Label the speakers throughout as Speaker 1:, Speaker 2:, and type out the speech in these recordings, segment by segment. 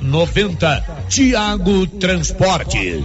Speaker 1: 90 Tiago Transporte.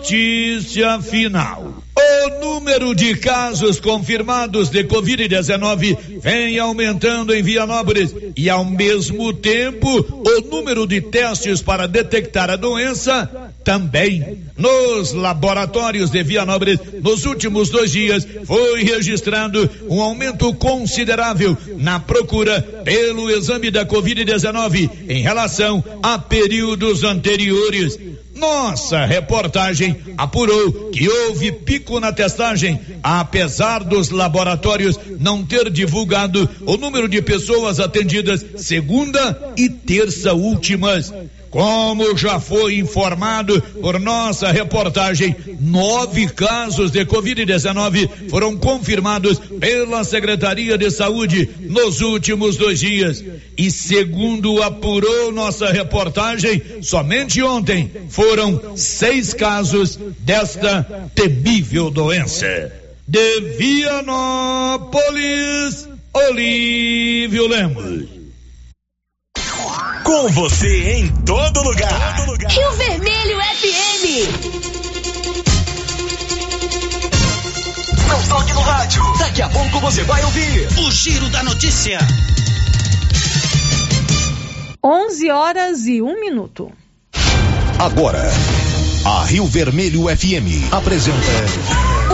Speaker 1: Notícia final. O número de casos confirmados de Covid-19 vem aumentando em Vianópolis e, ao mesmo tempo, o número de testes para detectar a doença também. Nos laboratórios de Vianópolis, nos últimos dois dias, foi registrado um aumento considerável na procura pelo exame da Covid-19 em relação a períodos anteriores. Nossa reportagem apurou que houve pico na testagem, apesar dos laboratórios não ter divulgado o número de pessoas atendidas segunda e terça últimas. Como já foi informado por nossa reportagem, nove casos de Covid-19 foram confirmados pela Secretaria de Saúde nos últimos dois dias. E segundo apurou nossa reportagem, somente ontem foram seis casos desta temível doença. De Vianópolis, Olívio Lemos.
Speaker 2: Com você em todo lugar. Todo lugar.
Speaker 3: Rio Vermelho FM.
Speaker 2: Não toque no rádio. Daqui a pouco você vai ouvir o Giro da Notícia.
Speaker 4: 11 horas e um minuto.
Speaker 5: Agora, a Rio Vermelho FM apresenta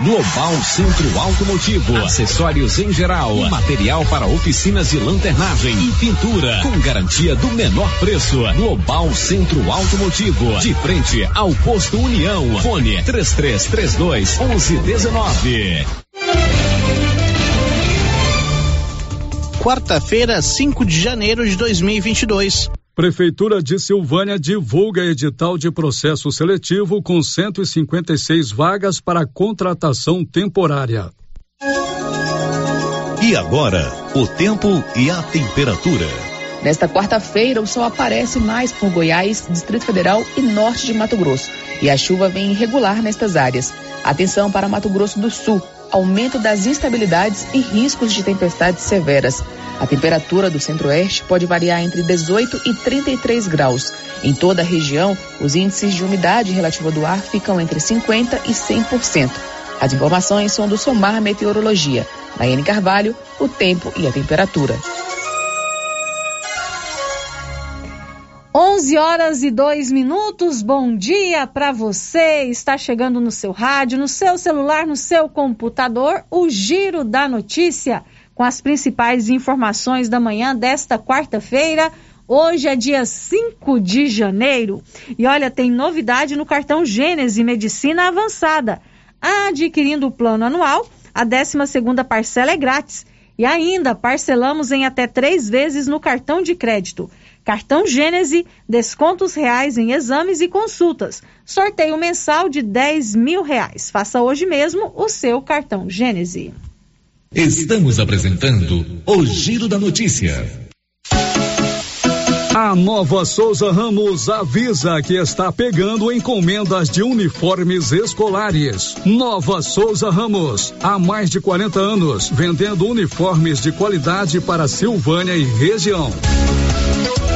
Speaker 6: Global Centro Automotivo, acessórios em geral, material para oficinas de lanternagem e pintura, com garantia do menor preço. Global Centro Automotivo, de frente ao posto União. Fone 3332 1119.
Speaker 7: Quarta-feira, 5 de janeiro de 2022.
Speaker 8: Prefeitura de Silvânia divulga edital de processo seletivo com 156 vagas para contratação temporária.
Speaker 5: E agora, o tempo e a temperatura.
Speaker 9: Nesta quarta-feira, o sol aparece mais por Goiás, Distrito Federal e norte de Mato Grosso. E a chuva vem irregular nestas áreas. Atenção para Mato Grosso do Sul aumento das instabilidades e riscos de tempestades severas. A temperatura do centro-oeste pode variar entre 18 e 33 graus. Em toda a região, os índices de umidade relativa do ar ficam entre 50 e 100%. As informações são do Somar Meteorologia. Nayane Carvalho, o tempo e a temperatura.
Speaker 4: 11 horas e 2 minutos. Bom dia para você. Está chegando no seu rádio, no seu celular, no seu computador, o Giro da Notícia, com as principais informações da manhã desta quarta-feira. Hoje é dia 5 de janeiro. E olha, tem novidade no cartão Gênese Medicina Avançada. Adquirindo o plano anual, a 12 segunda parcela é grátis. E ainda parcelamos em até três vezes no cartão de crédito. Cartão Gênese, descontos reais em exames e consultas. Sorteio mensal de 10 mil reais. Faça hoje mesmo o seu cartão Gênese.
Speaker 6: Estamos apresentando o Giro da Notícia.
Speaker 8: A Nova Souza Ramos avisa que está pegando encomendas de uniformes escolares. Nova Souza Ramos, há mais de 40 anos, vendendo uniformes de qualidade para Silvânia e região.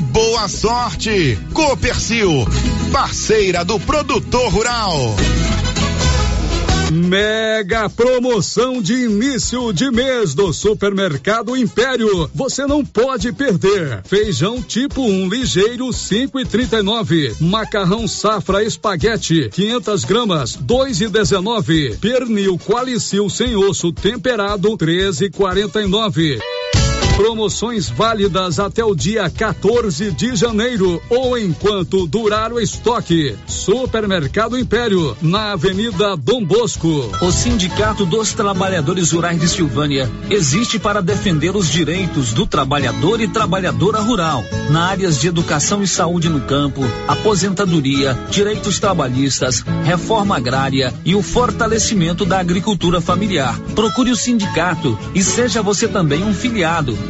Speaker 10: boa sorte. Copercil, parceira do produtor rural.
Speaker 8: Mega promoção de início de mês do Supermercado Império. Você não pode perder. Feijão tipo 1 um, ligeiro 5 e 39. Macarrão safra espaguete 500 gramas 2 e 19. Pernil qualicil sem osso temperado 13 e 49. Promoções válidas até o dia 14 de janeiro ou enquanto durar o estoque. Supermercado Império, na Avenida Dom Bosco.
Speaker 11: O Sindicato dos Trabalhadores Rurais de Silvânia existe para defender os direitos do trabalhador e trabalhadora rural, na áreas de educação e saúde no campo, aposentadoria, direitos trabalhistas, reforma agrária e o fortalecimento da agricultura familiar. Procure o sindicato e seja você também um filiado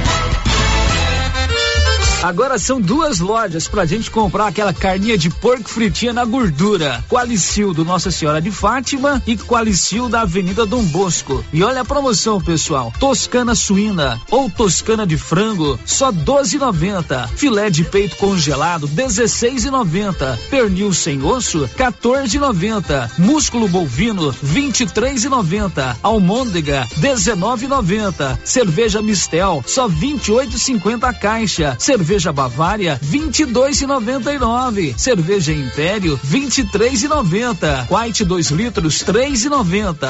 Speaker 11: Agora são duas lojas pra gente comprar aquela carninha de porco fritinha na gordura. Qualicil do Nossa Senhora de Fátima e Qualicil da Avenida Dom Bosco. E olha a promoção, pessoal. Toscana suína ou toscana de frango, só 12,90. Filé de peito congelado, 16,90. Pernil sem osso, 14,90. Músculo bovino, 23,90. Almôndega, 19,90. Cerveja Mistel, só 28,50 a caixa. Cerveja Cerveja Bavária, 22,99. Cerveja Império, 23,90. White 2 litros, 3,90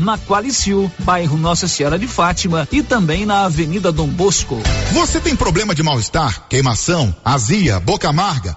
Speaker 11: na Qualicil, bairro Nossa Senhora de Fátima e também na Avenida Dom Bosco.
Speaker 10: Você tem problema de mal-estar, queimação, azia, boca amarga?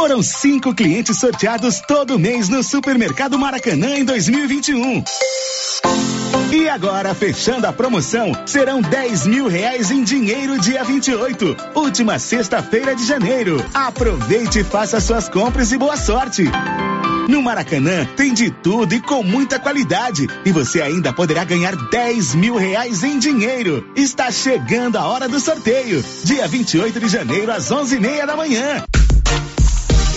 Speaker 12: Foram cinco clientes sorteados todo mês no Supermercado Maracanã em 2021. E agora, fechando a promoção, serão 10 mil reais em dinheiro dia 28, última sexta-feira de janeiro. Aproveite e faça suas compras e boa sorte. No Maracanã tem de tudo e com muita qualidade. E você ainda poderá ganhar 10 mil reais em dinheiro. Está chegando a hora do sorteio. Dia 28 de janeiro, às 11h30 da manhã.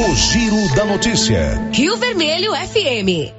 Speaker 5: O Giro da Notícia.
Speaker 3: Rio Vermelho FM.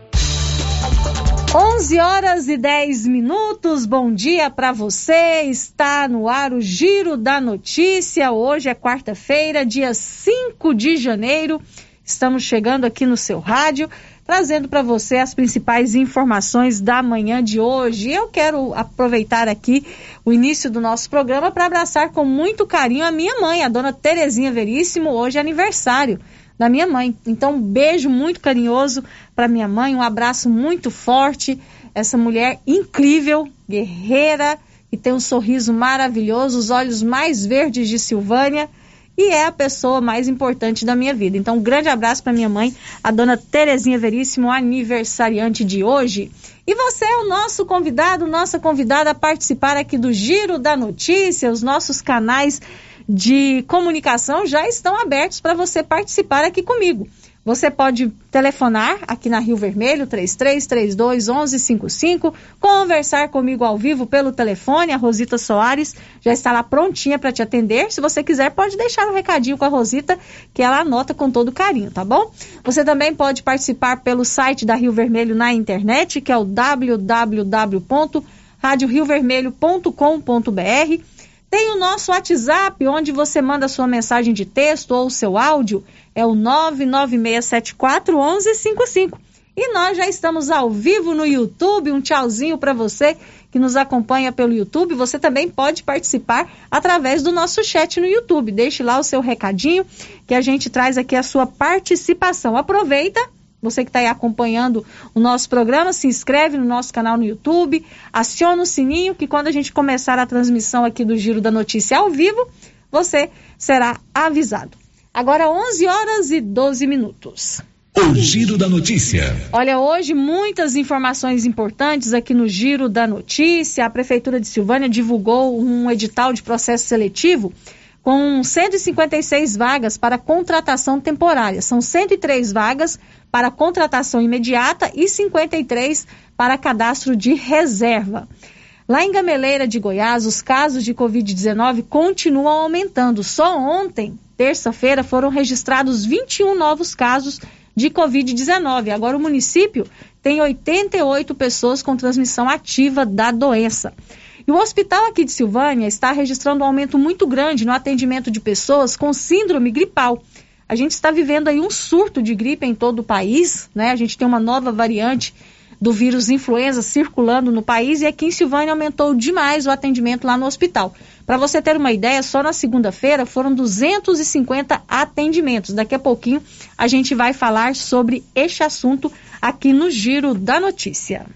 Speaker 4: 11 horas e 10 minutos. Bom dia para você. Está no ar o Giro da Notícia. Hoje é quarta-feira, dia 5 de janeiro. Estamos chegando aqui no seu rádio, trazendo para você as principais informações da manhã de hoje. Eu quero aproveitar aqui o início do nosso programa para abraçar com muito carinho a minha mãe, a dona Terezinha Veríssimo, hoje é aniversário da minha mãe. Então, um beijo muito carinhoso para minha mãe, um abraço muito forte. Essa mulher incrível, guerreira, e tem um sorriso maravilhoso, os olhos mais verdes de Silvânia. E é a pessoa mais importante da minha vida. Então, um grande abraço para minha mãe, a dona Terezinha Veríssimo, aniversariante de hoje. E você é o nosso convidado, nossa convidada a participar aqui do Giro da Notícia, os nossos canais de comunicação já estão abertos para você participar aqui comigo. Você pode telefonar aqui na Rio Vermelho, 3332 1155, conversar comigo ao vivo pelo telefone. A Rosita Soares já está lá prontinha para te atender. Se você quiser, pode deixar um recadinho com a Rosita, que ela anota com todo carinho, tá bom? Você também pode participar pelo site da Rio Vermelho na internet, que é o www.radioriovermelho.com.br. Tem o nosso WhatsApp, onde você manda sua mensagem de texto ou seu áudio, é o 996741155. E nós já estamos ao vivo no YouTube. Um tchauzinho para você que nos acompanha pelo YouTube. Você também pode participar através do nosso chat no YouTube. Deixe lá o seu recadinho que a gente traz aqui a sua participação. Aproveita você que está aí acompanhando o nosso programa, se inscreve no nosso canal no YouTube, aciona o sininho que quando a gente começar a transmissão aqui do Giro da Notícia ao vivo, você será avisado. Agora 11 horas e 12 minutos.
Speaker 5: O Giro da Notícia.
Speaker 4: Olha, hoje muitas informações importantes aqui no Giro da Notícia. A Prefeitura de Silvânia divulgou um edital de processo seletivo com 156 vagas para contratação temporária. São 103 vagas para contratação imediata e 53 para cadastro de reserva. Lá em Gameleira de Goiás, os casos de Covid-19 continuam aumentando. Só ontem, terça-feira, foram registrados 21 novos casos de Covid-19. Agora, o município tem 88 pessoas com transmissão ativa da doença. E o hospital aqui de Silvânia está registrando um aumento muito grande no atendimento de pessoas com síndrome gripal. A gente está vivendo aí um surto de gripe em todo o país, né? A gente tem uma nova variante do vírus influenza circulando no país e aqui em Silvânia aumentou demais o atendimento lá no hospital. Para você ter uma ideia, só na segunda-feira foram 250 atendimentos. Daqui a pouquinho a gente vai falar sobre este assunto aqui no Giro da Notícia.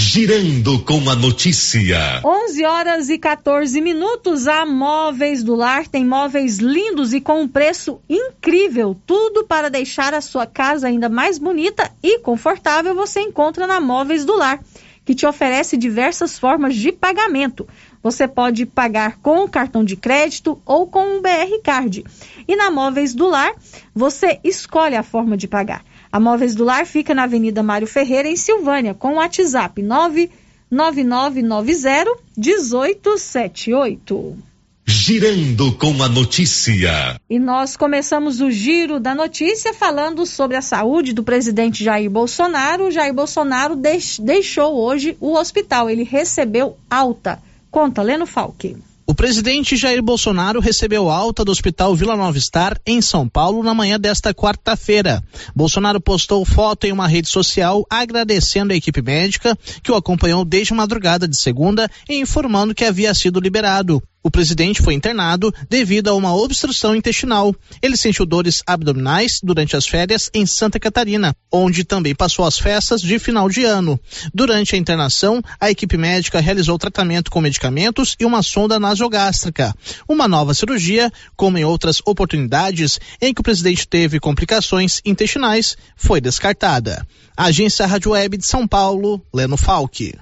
Speaker 5: Girando com a notícia.
Speaker 4: 11 horas e 14 minutos. A Móveis do Lar tem móveis lindos e com um preço incrível. Tudo para deixar a sua casa ainda mais bonita e confortável você encontra na Móveis do Lar que te oferece diversas formas de pagamento. Você pode pagar com cartão de crédito ou com um BR Card. E na Móveis do Lar, você escolhe a forma de pagar. A Móveis do Lar fica na Avenida Mário Ferreira, em Silvânia, com o WhatsApp 99990 1878.
Speaker 5: Girando com a notícia.
Speaker 4: E nós começamos o giro da notícia falando sobre a saúde do presidente Jair Bolsonaro. Jair Bolsonaro deix, deixou hoje o hospital. Ele recebeu alta. Conta, Leno Falque.
Speaker 7: O presidente Jair Bolsonaro recebeu alta do Hospital Vila Nova Star, em São Paulo, na manhã desta quarta-feira. Bolsonaro postou foto em uma rede social agradecendo a equipe médica que o acompanhou desde madrugada de segunda e informando que havia sido liberado. O presidente foi internado devido a uma obstrução intestinal. Ele sentiu dores abdominais durante as férias em Santa Catarina, onde também passou as festas de final de ano. Durante a internação, a equipe médica realizou tratamento com medicamentos e uma sonda nasogástrica. Uma nova cirurgia, como em outras oportunidades em que o presidente teve complicações intestinais, foi descartada. Agência Rádio Web de São Paulo, Leno Falque.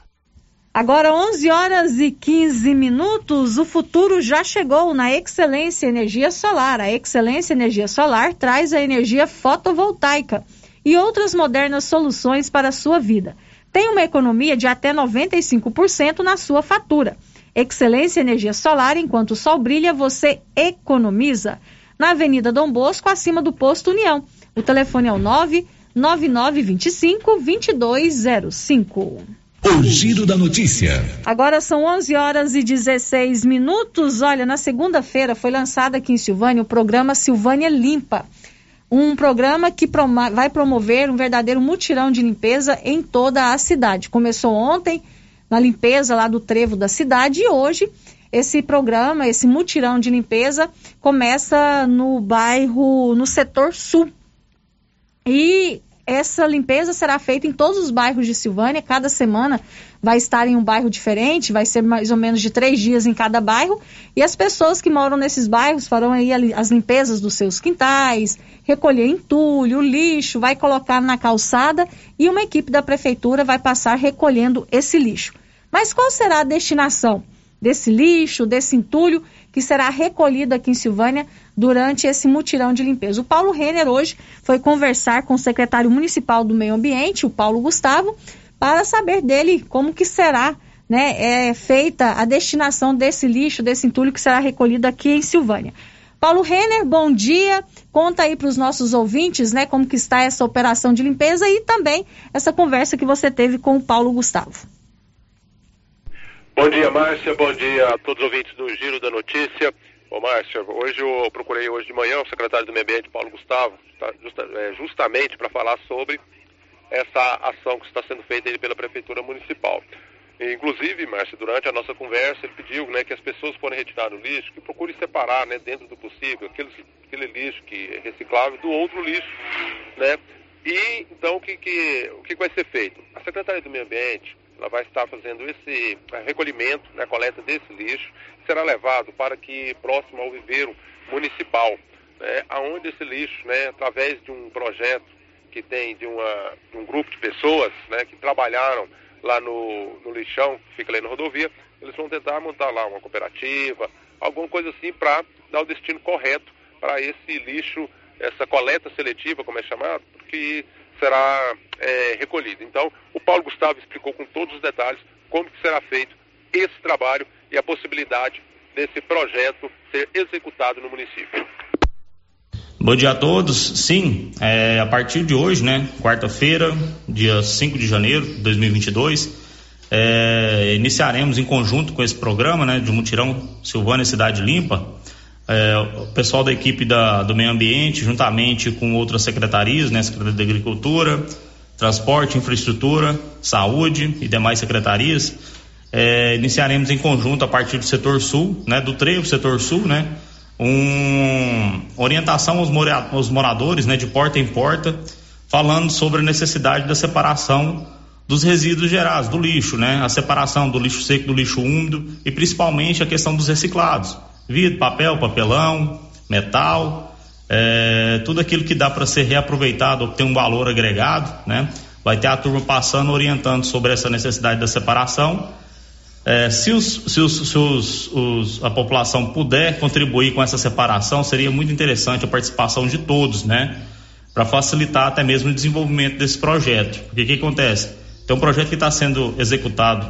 Speaker 4: Agora 11 horas e 15 minutos, o futuro já chegou na Excelência Energia Solar. A Excelência Energia Solar traz a energia fotovoltaica e outras modernas soluções para a sua vida. Tem uma economia de até 95% na sua fatura. Excelência Energia Solar, enquanto o sol brilha, você economiza. Na Avenida Dom Bosco, acima do posto União. O telefone é o 99925 2205.
Speaker 5: O Giro da Notícia.
Speaker 4: Agora são 11 horas e 16 minutos. Olha, na segunda-feira foi lançado aqui em Silvânia o programa Silvânia Limpa. Um programa que vai promover um verdadeiro mutirão de limpeza em toda a cidade. Começou ontem na limpeza lá do trevo da cidade e hoje esse programa, esse mutirão de limpeza, começa no bairro, no setor sul. E essa limpeza será feita em todos os bairros de Silvânia. Cada semana vai estar em um bairro diferente, vai ser mais ou menos de três dias em cada bairro. E as pessoas que moram nesses bairros farão aí as limpezas dos seus quintais, recolher entulho, lixo, vai colocar na calçada e uma equipe da prefeitura vai passar recolhendo esse lixo. Mas qual será a destinação desse lixo, desse entulho que será recolhido aqui em Silvânia durante esse mutirão de limpeza. O Paulo Renner hoje foi conversar com o secretário municipal do Meio Ambiente, o Paulo Gustavo, para saber dele como que será né, é, feita a destinação desse lixo, desse entulho que será recolhido aqui em Silvânia. Paulo Renner, bom dia. Conta aí para os nossos ouvintes, né, como que está essa operação de limpeza e também essa conversa que você teve com o Paulo Gustavo.
Speaker 13: Bom dia, Márcia. Bom dia a todos os ouvintes do Giro da Notícia. Ô, Márcia, hoje eu procurei hoje de manhã o secretário do Meio Ambiente, Paulo Gustavo, tá, é, justamente para falar sobre essa ação que está sendo feita pela Prefeitura Municipal. Inclusive, Márcia, durante a nossa conversa, ele pediu né, que as pessoas forem retirar o lixo, que procurem separar, né, dentro do possível, aquele, aquele lixo que é reciclável do outro lixo, né? E, então, que, que, o que vai ser feito? A Secretaria do Meio Ambiente, ela vai estar fazendo esse recolhimento, né, coleta desse lixo, será levado para que próximo ao viveiro municipal, né, aonde esse lixo, né, através de um projeto que tem de, uma, de um grupo de pessoas né, que trabalharam lá no, no lixão, que fica ali na rodovia, eles vão tentar montar lá uma cooperativa, alguma coisa assim para dar o destino correto para esse lixo, essa coleta seletiva, como é chamado, que será é, recolhido. Então, o Paulo Gustavo explicou com todos os detalhes como que será feito esse trabalho e a possibilidade desse projeto ser executado no município.
Speaker 14: Bom dia a todos. Sim, é, a partir de hoje, né, quarta-feira, dia 5 de janeiro de 2022, é, iniciaremos em conjunto com esse programa né, de mutirão Silvânia Cidade Limpa, é, o pessoal da equipe da, do meio ambiente, juntamente com outras secretarias, né, Secretaria da Agricultura, Transporte, Infraestrutura, Saúde e demais secretarias, é, iniciaremos em conjunto a partir do setor sul, né, do trevo setor sul, né, um, orientação aos, mora, aos moradores, né, de porta em porta, falando sobre a necessidade da separação dos resíduos gerados, do lixo, né, a separação do lixo seco do lixo úmido e principalmente a questão dos reciclados vidro, papel, papelão, metal, é, tudo aquilo que dá para ser reaproveitado ou que tem um valor agregado, né? vai ter a turma passando, orientando sobre essa necessidade da separação. É, se, os, se, os, se os, os, a população puder contribuir com essa separação, seria muito interessante a participação de todos, né? Para facilitar até mesmo o desenvolvimento desse projeto. Porque o que acontece? Tem um projeto que está sendo executado,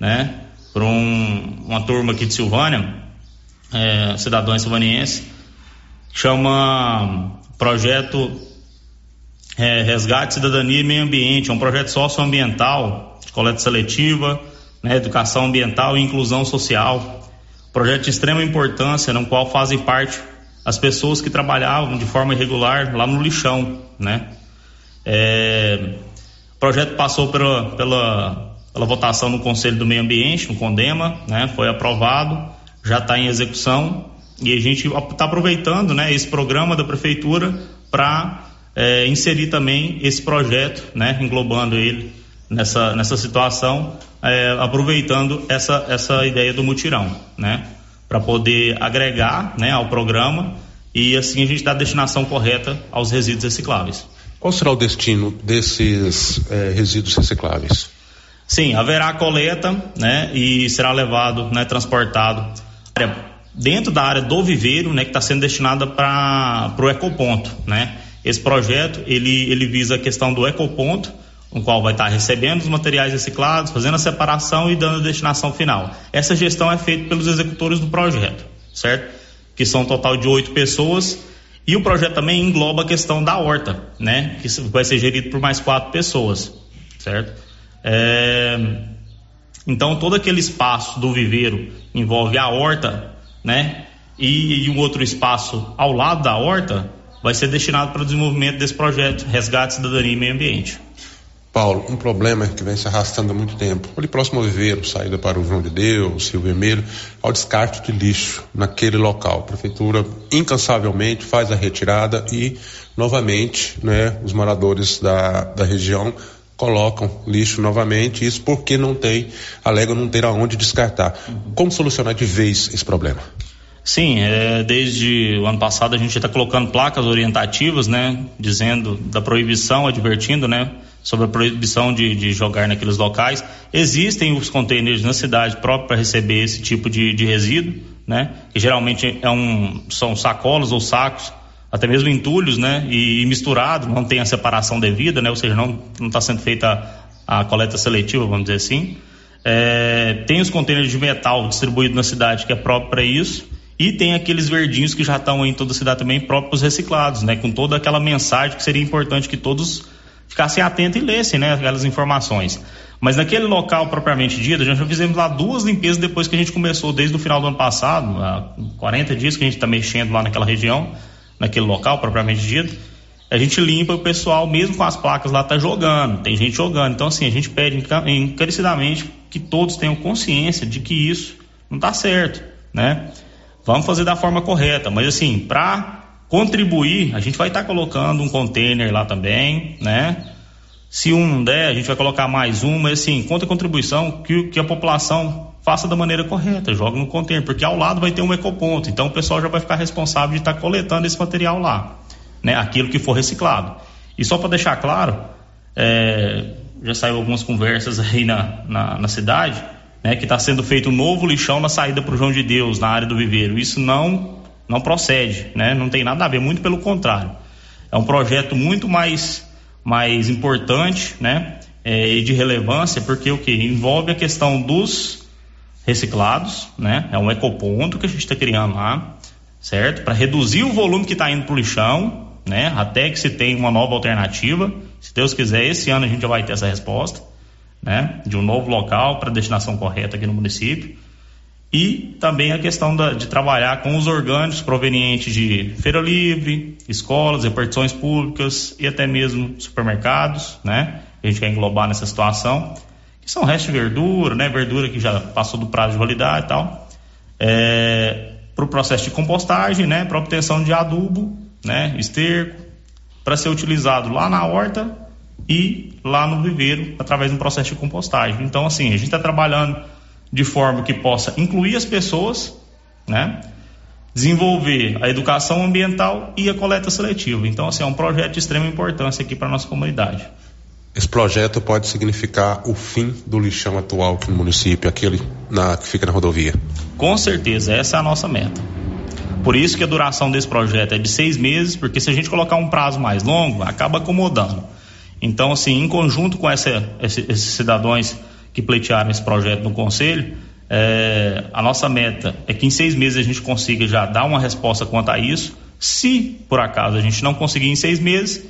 Speaker 14: né? Por um, uma turma aqui de Silvânia, é, cidadão silvaniense, chama Projeto é, Resgate, Cidadania e Meio Ambiente. É um projeto socioambiental, de coleta seletiva, né, educação ambiental e inclusão social. Projeto de extrema importância, no qual fazem parte as pessoas que trabalhavam de forma irregular lá no lixão, né? É, o projeto passou pela, pela, pela votação no Conselho do Meio Ambiente, no CONDEMA, né? Foi aprovado, já está em execução e a gente está aproveitando, né? Esse programa da prefeitura para é, inserir também esse projeto, né? Englobando ele nessa, nessa situação, é, aproveitando essa, essa ideia do mutirão, né? Para poder agregar né, ao programa e assim a gente dá a destinação correta aos resíduos recicláveis.
Speaker 15: Qual será o destino desses é, resíduos recicláveis?
Speaker 14: Sim, haverá coleta, né, e será levado, né, transportado dentro da área do viveiro, né, que está sendo destinada para o ecoponto, né. Esse projeto ele ele visa a questão do ecoponto, o qual vai estar recebendo os materiais reciclados, fazendo a separação e dando a destinação final. Essa gestão é feita pelos executores do projeto, certo? Que são um total de oito pessoas. E o projeto também engloba a questão da horta, né? Que vai ser gerido por mais quatro pessoas, certo? É... Então todo aquele espaço do viveiro envolve a horta, né? E, e um outro espaço ao lado da horta vai ser destinado para o desenvolvimento desse projeto Resgate, Cidadania e Meio Ambiente.
Speaker 15: Paulo, um problema que vem se arrastando há muito tempo. Ali próximo ao viveiro, saída para o João de Deus, Rio Vermelho, ao descarte de lixo naquele local. A prefeitura incansavelmente faz a retirada e, novamente, né, os moradores da, da região colocam lixo novamente, isso porque não tem, alegam não ter aonde descartar. Como solucionar de vez esse problema?
Speaker 14: Sim, é, desde o ano passado a gente está colocando placas orientativas, né, dizendo da proibição, advertindo, né, sobre a proibição de, de, jogar naqueles locais. Existem os containers na cidade própria para receber esse tipo de, de, resíduo, né? Que geralmente é um, são sacolas ou sacos, até mesmo entulhos, né? E, e misturado, não tem a separação devida, né? Ou seja, não está sendo feita a, a, coleta seletiva, vamos dizer assim. É, tem os containers de metal distribuídos na cidade que é próprio para isso. E tem aqueles verdinhos que já estão em toda a cidade também próprios reciclados, né? Com toda aquela mensagem que seria importante que todos ficassem atentos e lessem né, aquelas informações. Mas naquele local propriamente dito, a gente já fizemos lá duas limpezas depois que a gente começou, desde o final do ano passado, há 40 dias que a gente está mexendo lá naquela região, naquele local propriamente dito. A gente limpa o pessoal, mesmo com as placas lá, tá jogando, tem gente jogando. Então, assim, a gente pede encarecidamente que todos tenham consciência de que isso não está certo, né? Vamos fazer da forma correta, mas assim, para contribuir, a gente vai estar tá colocando um container lá também, né? Se um der, a gente vai colocar mais um, mas assim, conta a contribuição que, que a população faça da maneira correta, joga no container, porque ao lado vai ter um ecoponto, então o pessoal já vai ficar responsável de estar tá coletando esse material lá, né? Aquilo que for reciclado. E só para deixar claro, é, já saiu algumas conversas aí na, na, na cidade, né? Que está sendo feito um novo lixão na saída para o João de Deus, na área do viveiro. Isso não não procede, né? Não tem nada a ver, muito pelo contrário. É um projeto muito mais, mais importante, né? É, e de relevância, porque o que? Envolve a questão dos reciclados, né? É um ecoponto que a gente está criando lá, certo? Para reduzir o volume que está indo para o lixão, né? Até que se tenha uma nova alternativa. Se Deus quiser, esse ano a gente já vai ter essa resposta, né? De um novo local para destinação correta aqui no município e também a questão da, de trabalhar com os orgânicos provenientes de feira livre, escolas, repartições públicas e até mesmo supermercados, né? A gente quer englobar nessa situação, são restos de verdura, né? Verdura que já passou do prazo de validade e tal. É, para o processo de compostagem, né? Para obtenção de adubo, né? Esterco, para ser utilizado lá na horta e lá no viveiro através de um processo de compostagem. Então, assim, a gente está trabalhando de forma que possa incluir as pessoas, né? desenvolver a educação ambiental e a coleta seletiva. Então, assim, é um projeto de extrema importância aqui para nossa comunidade.
Speaker 15: Esse projeto pode significar o fim do lixão atual aqui no município, aquele na, que fica na rodovia?
Speaker 14: Com certeza, essa é a nossa meta. Por isso que a duração desse projeto é de seis meses, porque se a gente colocar um prazo mais longo, acaba acomodando. Então, assim, em conjunto com essa, esses cidadãos que pleitearam esse projeto no Conselho, é, a nossa meta é que em seis meses a gente consiga já dar uma resposta quanto a isso. Se, por acaso, a gente não conseguir em seis meses,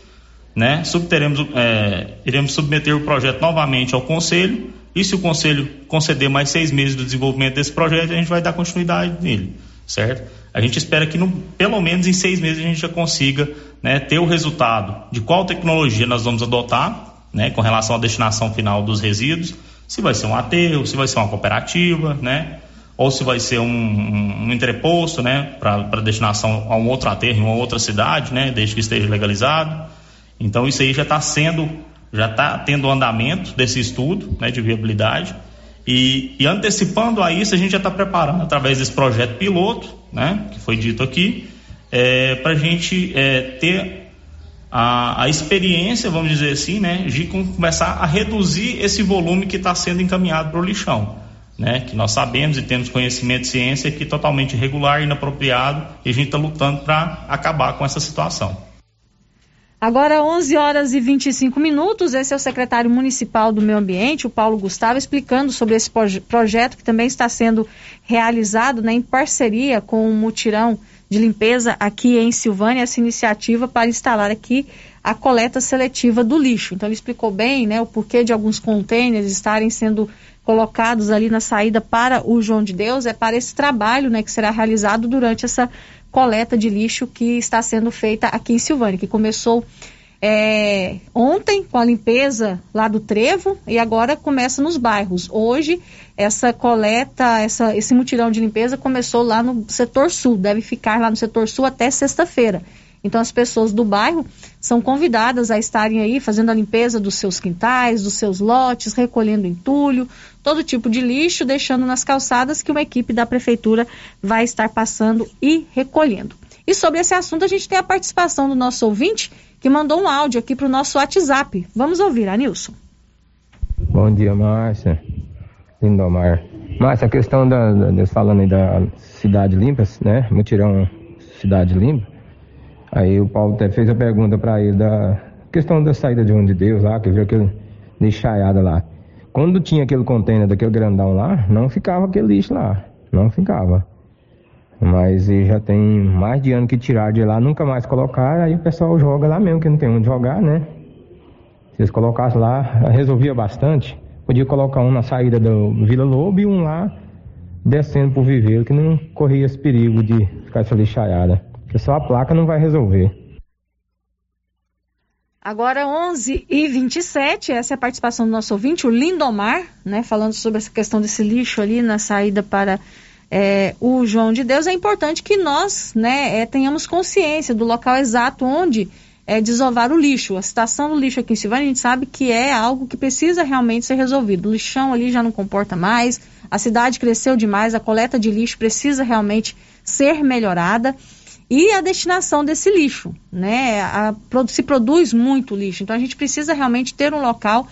Speaker 14: né, subteremos, é, iremos submeter o projeto novamente ao Conselho e se o Conselho conceder mais seis meses do desenvolvimento desse projeto, a gente vai dar continuidade nele, certo? A gente espera que no, pelo menos em seis meses a gente já consiga né, ter o resultado de qual tecnologia nós vamos adotar né, com relação à destinação final dos resíduos, se vai ser um aterro, se vai ser uma cooperativa, né, ou se vai ser um, um, um entreposto né, para destinação a um outro aterro em uma outra cidade, né, desde que esteja legalizado. Então isso aí já está sendo, já está tendo andamento desse estudo né, de viabilidade. E, e, antecipando a isso, a gente já está preparando através desse projeto piloto, né, que foi dito aqui, é, para a gente é, ter a, a, experiência, vamos dizer assim, né, de começar a reduzir esse volume que está sendo encaminhado para o lixão. Né, que nós sabemos e temos conhecimento de ciência que é totalmente irregular, inapropriado, e a gente está lutando para acabar com essa situação.
Speaker 4: Agora, 11 horas e 25 minutos, esse é o secretário municipal do Meio Ambiente, o Paulo Gustavo, explicando sobre esse projeto que também está sendo realizado né, em parceria com o Mutirão de Limpeza aqui em Silvânia, essa iniciativa para instalar aqui a coleta seletiva do lixo. Então, ele explicou bem né, o porquê de alguns contêineres estarem sendo colocados ali na saída para o João de Deus, é para esse trabalho né, que será realizado durante essa coleta de lixo que está sendo feita aqui em Silvânia, que começou é, ontem com a limpeza lá do trevo e agora começa nos bairros. Hoje, essa coleta, essa, esse mutirão de limpeza começou lá no setor sul, deve ficar lá no setor sul até sexta-feira. Então, as pessoas do bairro são convidadas a estarem aí fazendo a limpeza dos seus quintais, dos seus lotes, recolhendo entulho, todo tipo de lixo, deixando nas calçadas que uma equipe da prefeitura vai estar passando e recolhendo. E sobre esse assunto, a gente tem a participação do nosso ouvinte, que mandou um áudio aqui para o nosso WhatsApp. Vamos ouvir, Anilson.
Speaker 16: Bom dia, Márcia. Lindomar. Márcia, a questão da, da, falando aí da cidade limpa, né? Mutirão Cidade Limpa Aí o Paulo até fez a pergunta para ele da questão da saída de onde de Deus lá, que viu aquele lixaiada lá. Quando tinha aquele container daquele grandão lá, não ficava aquele lixo lá. Não ficava. Mas já tem mais de ano que tiraram de lá, nunca mais colocaram, aí o pessoal joga lá mesmo, que não tem onde jogar, né? Se eles colocassem lá, resolvia bastante. Podia colocar um na saída do Vila Lobo e um lá descendo pro viveiro, que não corria esse perigo de ficar essa lixaiada que só a placa não vai resolver.
Speaker 4: Agora 11 e 27, essa é a participação do nosso ouvinte, o Lindomar, né, falando sobre essa questão desse lixo ali na saída para é, o João de Deus. É importante que nós né, é, tenhamos consciência do local exato onde é, desovar o lixo. A situação do lixo aqui em Silvânia, a gente sabe que é algo que precisa realmente ser resolvido. O lixão ali já não comporta mais, a cidade cresceu demais, a coleta de lixo precisa realmente ser melhorada e a destinação desse lixo, né? A, se produz muito lixo, então a gente precisa realmente ter um local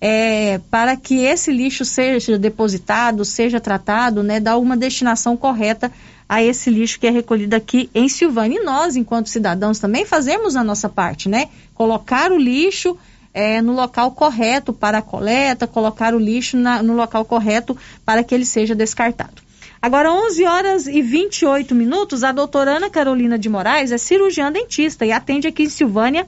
Speaker 4: é, para que esse lixo seja depositado, seja tratado, né? Dar uma destinação correta a esse lixo que é recolhido aqui em Silvânia. E nós, enquanto cidadãos, também fazemos a nossa parte, né? Colocar o lixo é, no local correto para a coleta, colocar o lixo na, no local correto para que ele seja descartado. Agora, 11 horas e 28 minutos, a doutora Ana Carolina de Moraes é cirurgiã dentista e atende aqui em Silvânia,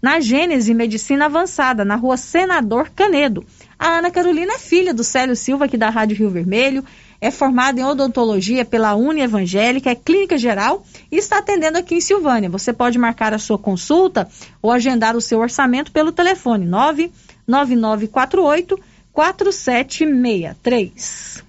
Speaker 4: na Gênese Medicina Avançada, na rua Senador Canedo. A Ana Carolina é filha do Célio Silva, aqui da Rádio Rio Vermelho, é formada em odontologia pela Uni Evangélica, é clínica geral e está atendendo aqui em Silvânia. Você pode marcar a sua consulta ou agendar o seu orçamento pelo telefone 99948 4763.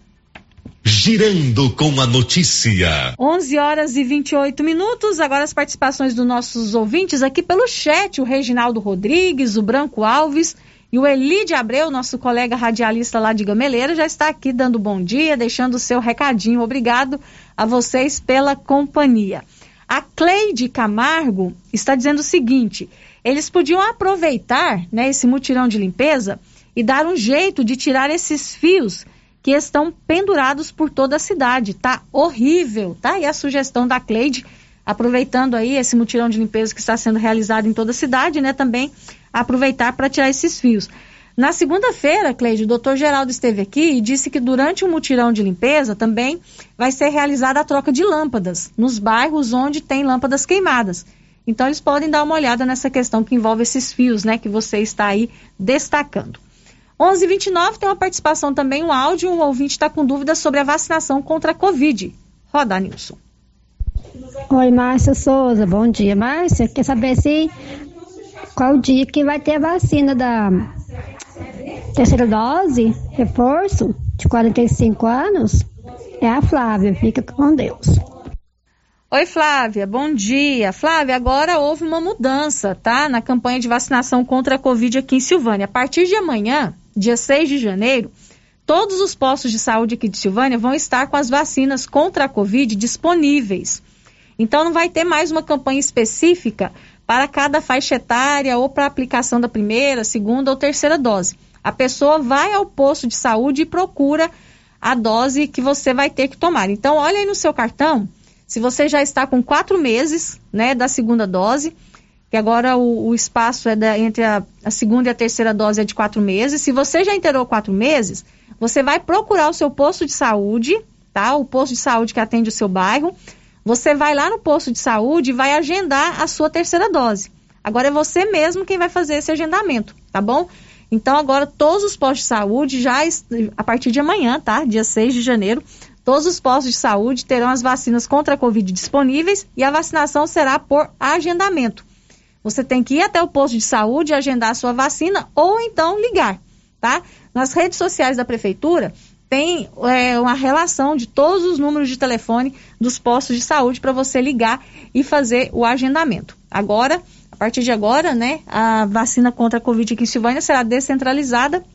Speaker 5: Girando com a notícia.
Speaker 4: 11 horas e 28 minutos. Agora as participações dos nossos ouvintes aqui pelo chat: o Reginaldo Rodrigues, o Branco Alves e o Elide Abreu, nosso colega radialista lá de Gameleira, já está aqui dando bom dia, deixando o seu recadinho. Obrigado a vocês pela companhia. A Cleide Camargo está dizendo o seguinte: eles podiam aproveitar né, esse mutirão de limpeza e dar um jeito de tirar esses fios que estão pendurados por toda a cidade. Tá horrível, tá? E a sugestão da Cleide, aproveitando aí esse mutirão de limpeza que está sendo realizado em toda a cidade, né? Também aproveitar para tirar esses fios. Na segunda-feira, Cleide, o doutor Geraldo esteve aqui e disse que durante o mutirão de limpeza também vai ser realizada a troca de lâmpadas nos bairros onde tem lâmpadas queimadas. Então, eles podem dar uma olhada nessa questão que envolve esses fios, né, que você está aí destacando. 11:29 tem uma participação também, um áudio, um ouvinte está com dúvidas sobre a vacinação contra a Covid. Roda, Nilson.
Speaker 17: Oi, Márcia Souza, bom dia. Márcia, quer saber se qual dia que vai ter a vacina da terceira dose, reforço, de 45 anos? É a Flávia, fica com Deus.
Speaker 4: Oi, Flávia, bom dia. Flávia, agora houve uma mudança, tá? Na campanha de vacinação contra a Covid aqui em Silvânia. A partir de amanhã, dia 6 de janeiro, todos os postos de saúde aqui de Silvânia vão estar com as vacinas contra a Covid disponíveis. Então, não vai ter mais uma campanha específica para cada faixa etária ou para aplicação da primeira, segunda ou terceira dose. A pessoa vai ao posto de saúde e procura a dose que você vai ter que tomar. Então, olha aí no seu cartão, se você já está com quatro meses, né, da segunda dose, que agora o, o espaço é da, entre a, a, segunda e a terceira dose é de quatro meses. Se você já inteirou quatro meses, você vai procurar o seu posto de saúde, tá? O posto de saúde que atende o seu bairro, você vai lá no posto de saúde e vai agendar a sua terceira dose. Agora é você mesmo quem vai fazer esse agendamento, tá bom? Então agora todos os postos de saúde já a partir de amanhã, tá? Dia 6 de janeiro, todos os postos de saúde terão as vacinas contra a Covid disponíveis e a vacinação será por agendamento. Você tem que ir até o posto de saúde agendar a sua vacina ou então ligar, tá? Nas redes sociais da prefeitura tem é, uma relação de todos os números de telefone dos postos de saúde para você ligar e fazer o agendamento. Agora, a partir de agora, né, a vacina contra a Covid aqui em Silvânia será descentralizada,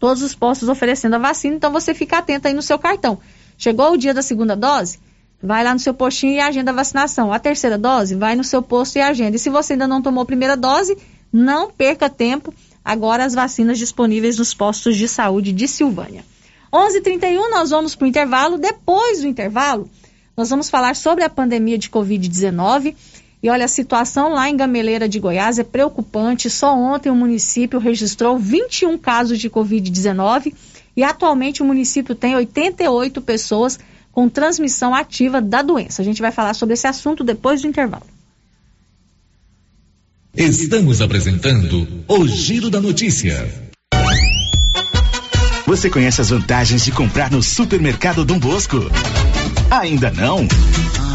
Speaker 4: todos os postos oferecendo a vacina, então você fica atento aí no seu cartão. Chegou o dia da segunda dose? Vai lá no seu postinho e agenda a vacinação. A terceira dose, vai no seu posto e agenda. E se você ainda não tomou a primeira dose, não perca tempo. Agora as vacinas disponíveis nos postos de saúde de Silvânia. 11:31 nós vamos para o intervalo. Depois do intervalo, nós vamos falar sobre a pandemia de Covid-19. E olha, a situação lá em Gameleira de Goiás é preocupante. Só ontem o município registrou 21 casos de Covid-19 e atualmente o município tem 88 pessoas com transmissão ativa da doença. A gente vai falar sobre esse assunto depois do intervalo.
Speaker 5: Estamos apresentando o Giro da Notícia.
Speaker 12: Você conhece as vantagens de comprar no supermercado Dom Bosco? Ainda não?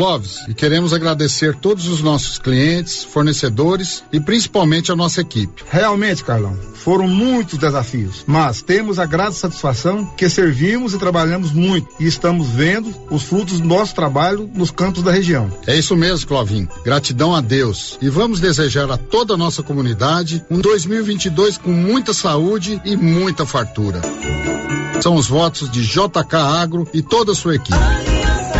Speaker 18: Clóvis, e queremos agradecer todos os nossos clientes, fornecedores e principalmente a nossa equipe.
Speaker 19: Realmente, Carlão, foram muitos desafios, mas temos a grata satisfação que servimos e trabalhamos muito e estamos vendo os frutos do nosso trabalho nos campos da região.
Speaker 18: É isso mesmo, Clovin. Gratidão a Deus e vamos desejar a toda a nossa comunidade um 2022 com muita saúde e muita fartura. São os votos de JK Agro e toda a sua equipe.
Speaker 5: Aliança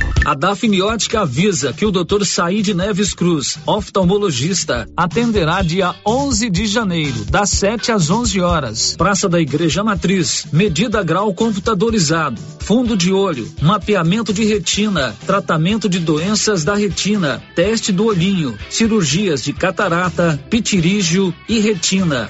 Speaker 11: A Dafniótica avisa que o Dr. Said Neves Cruz, oftalmologista, atenderá dia 11 de janeiro, das 7 às 11 horas. Praça da Igreja Matriz. Medida grau computadorizado. Fundo de olho. Mapeamento de retina. Tratamento de doenças da retina. Teste do olhinho. Cirurgias de catarata, pitirígio e retina.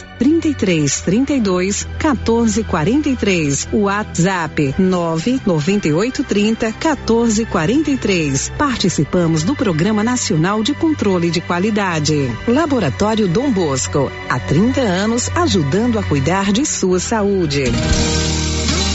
Speaker 20: 33 32 14 43. WhatsApp 998 30 14 43. Participamos do Programa Nacional de Controle de Qualidade. Laboratório Dom Bosco, há 30 anos ajudando a cuidar de sua saúde.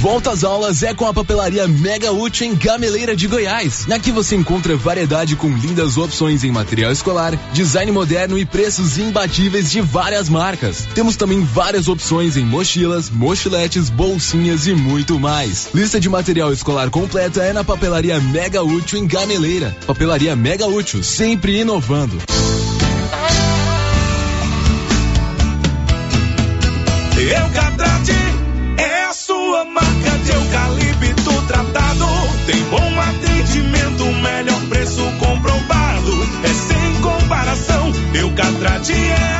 Speaker 21: Volta às aulas é com a papelaria Mega Útil em Gameleira de Goiás. Aqui você encontra variedade com lindas opções em material escolar, design moderno e preços imbatíveis de várias marcas. Temos também várias opções em mochilas, mochiletes, bolsinhas e muito mais. Lista de material escolar completa é na papelaria Mega Útil em Gameleira. Papelaria Mega Útil, sempre inovando.
Speaker 22: É marca de eucalipto tratado. Tem bom atendimento, melhor preço comprovado. É sem comparação. Eucatrate é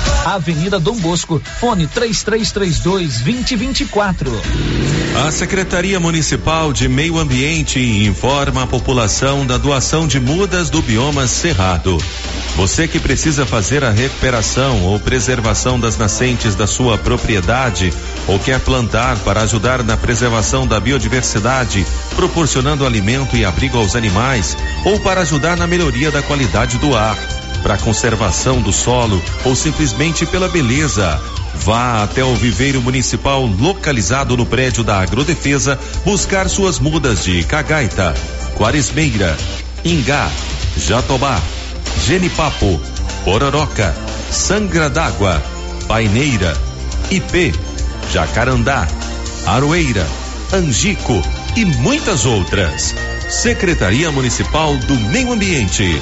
Speaker 11: Avenida Dom Bosco, fone 3332 2024.
Speaker 23: A Secretaria Municipal de Meio Ambiente informa a população da doação de mudas do bioma Cerrado. Você que precisa fazer a recuperação ou preservação das nascentes da sua propriedade ou quer plantar para ajudar na preservação da biodiversidade, proporcionando alimento e abrigo aos animais, ou para ajudar na melhoria da qualidade do ar para conservação do solo ou simplesmente pela beleza. Vá até o viveiro municipal localizado no prédio da Agrodefesa buscar suas mudas de cagaita, quaresmeira, ingá, jatobá, Genipapo, Pororoca, Sangra d'Água, Paineira, IP, Jacarandá, Aroeira, Angico e muitas outras. Secretaria Municipal do Meio Ambiente.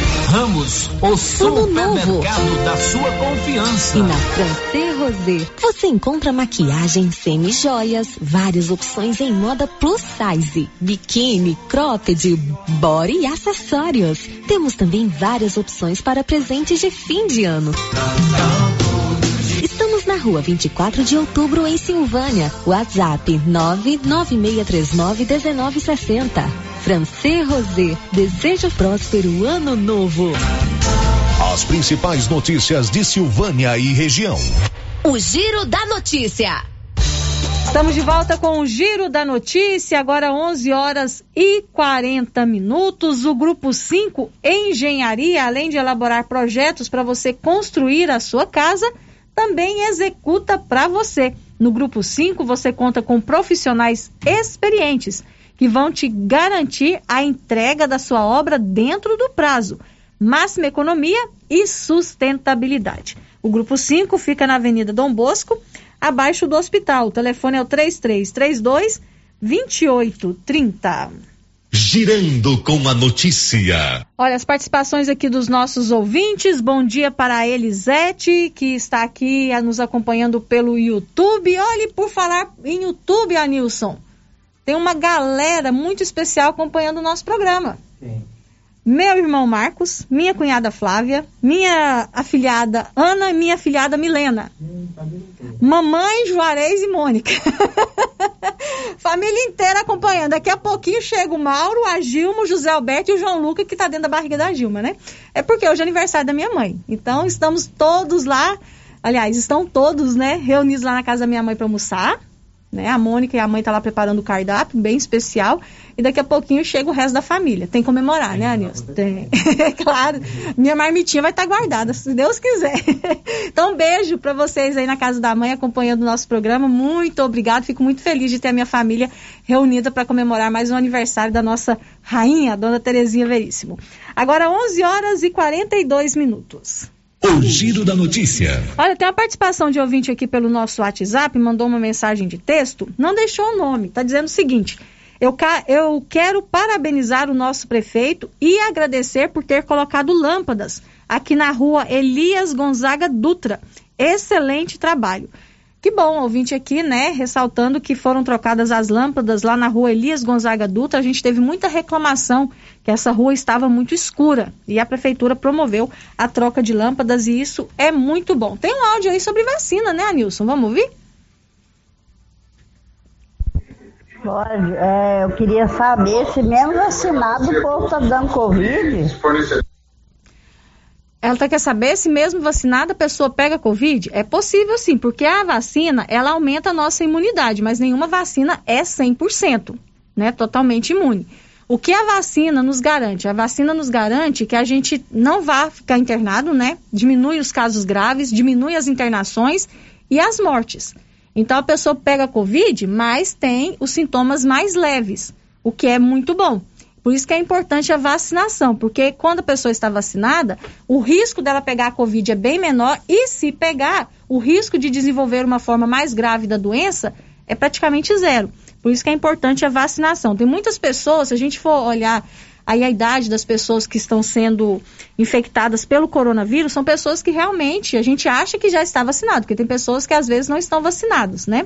Speaker 11: Ramos, o supermercado da sua confiança.
Speaker 3: E na Francê Rosé, você encontra maquiagem, semi-joias, várias opções em moda plus size, biquíni, cropped, body e acessórios. Temos também várias opções para presentes de fim de ano. Estamos na rua 24 de outubro, em Silvânia. WhatsApp 996391960. Francê Rosé, desejo próspero ano novo.
Speaker 5: As principais notícias de Silvânia e região.
Speaker 3: O Giro da Notícia.
Speaker 4: Estamos de volta com o Giro da Notícia, agora 11 horas e 40 minutos. O Grupo 5 Engenharia, além de elaborar projetos para você construir a sua casa, também executa para você. No Grupo 5, você conta com profissionais experientes que vão te garantir a entrega da sua obra dentro do prazo, máxima economia e sustentabilidade. O Grupo 5 fica na Avenida Dom Bosco, abaixo do hospital. O telefone é o 3332 2830.
Speaker 5: Girando com a notícia.
Speaker 4: Olha, as participações aqui dos nossos ouvintes. Bom dia para a Elisete, que está aqui nos acompanhando pelo YouTube. Olhe, por falar em YouTube, Anilson, tem uma galera muito especial acompanhando o nosso programa. Sim. Meu irmão Marcos, minha cunhada Flávia, minha afilhada Ana e minha afilhada Milena. Hum, Mamãe, Juarez e Mônica. Família inteira acompanhando. Daqui a pouquinho chega o Mauro, a Gilma, o José Alberto e o João Luca, que está dentro da barriga da Gilma, né? É porque hoje é aniversário da minha mãe. Então estamos todos lá. Aliás, estão todos, né, reunidos lá na casa da minha mãe para almoçar. Né? A Mônica e a mãe tá lá preparando o cardápio, bem especial. E daqui a pouquinho chega o resto da família. Tem que comemorar, né, Anilson? Tem. claro. Minha marmitinha vai estar tá guardada, se Deus quiser. então, um beijo para vocês aí na casa da mãe, acompanhando o nosso programa. Muito obrigado. Fico muito feliz de ter a minha família reunida para comemorar mais um aniversário da nossa rainha, Dona Terezinha Veríssimo. Agora, 11 horas e 42 minutos.
Speaker 5: O giro da notícia.
Speaker 4: Olha, tem uma participação de ouvinte aqui pelo nosso WhatsApp, mandou uma mensagem de texto, não deixou o nome, está dizendo o seguinte: eu, eu quero parabenizar o nosso prefeito e agradecer por ter colocado lâmpadas aqui na rua Elias Gonzaga Dutra. Excelente trabalho. Que bom, ouvinte aqui, né, ressaltando que foram trocadas as lâmpadas lá na rua Elias Gonzaga Dutra. A gente teve muita reclamação que essa rua estava muito escura e a prefeitura promoveu a troca de lâmpadas e isso é muito bom. Tem um áudio aí sobre vacina, né, Anilson? Vamos ouvir?
Speaker 24: Pode. É, eu queria saber se mesmo vacinado o povo está dando Covid.
Speaker 4: Ela tá, quer saber se mesmo vacinada a pessoa pega Covid? É possível sim, porque a vacina, ela aumenta a nossa imunidade, mas nenhuma vacina é 100%, né? Totalmente imune. O que a vacina nos garante? A vacina nos garante que a gente não vá ficar internado, né? Diminui os casos graves, diminui as internações e as mortes. Então a pessoa pega Covid, mas tem os sintomas mais leves, o que é muito bom. Por isso que é importante a vacinação, porque quando a pessoa está vacinada, o risco dela pegar a Covid é bem menor e se pegar, o risco de desenvolver uma forma mais grave da doença é praticamente zero. Por isso que é importante a vacinação. Tem muitas pessoas, se a gente for olhar aí a idade das pessoas que estão sendo infectadas pelo coronavírus, são pessoas que realmente a gente acha que já está vacinado, porque tem pessoas que às vezes não estão vacinadas, né?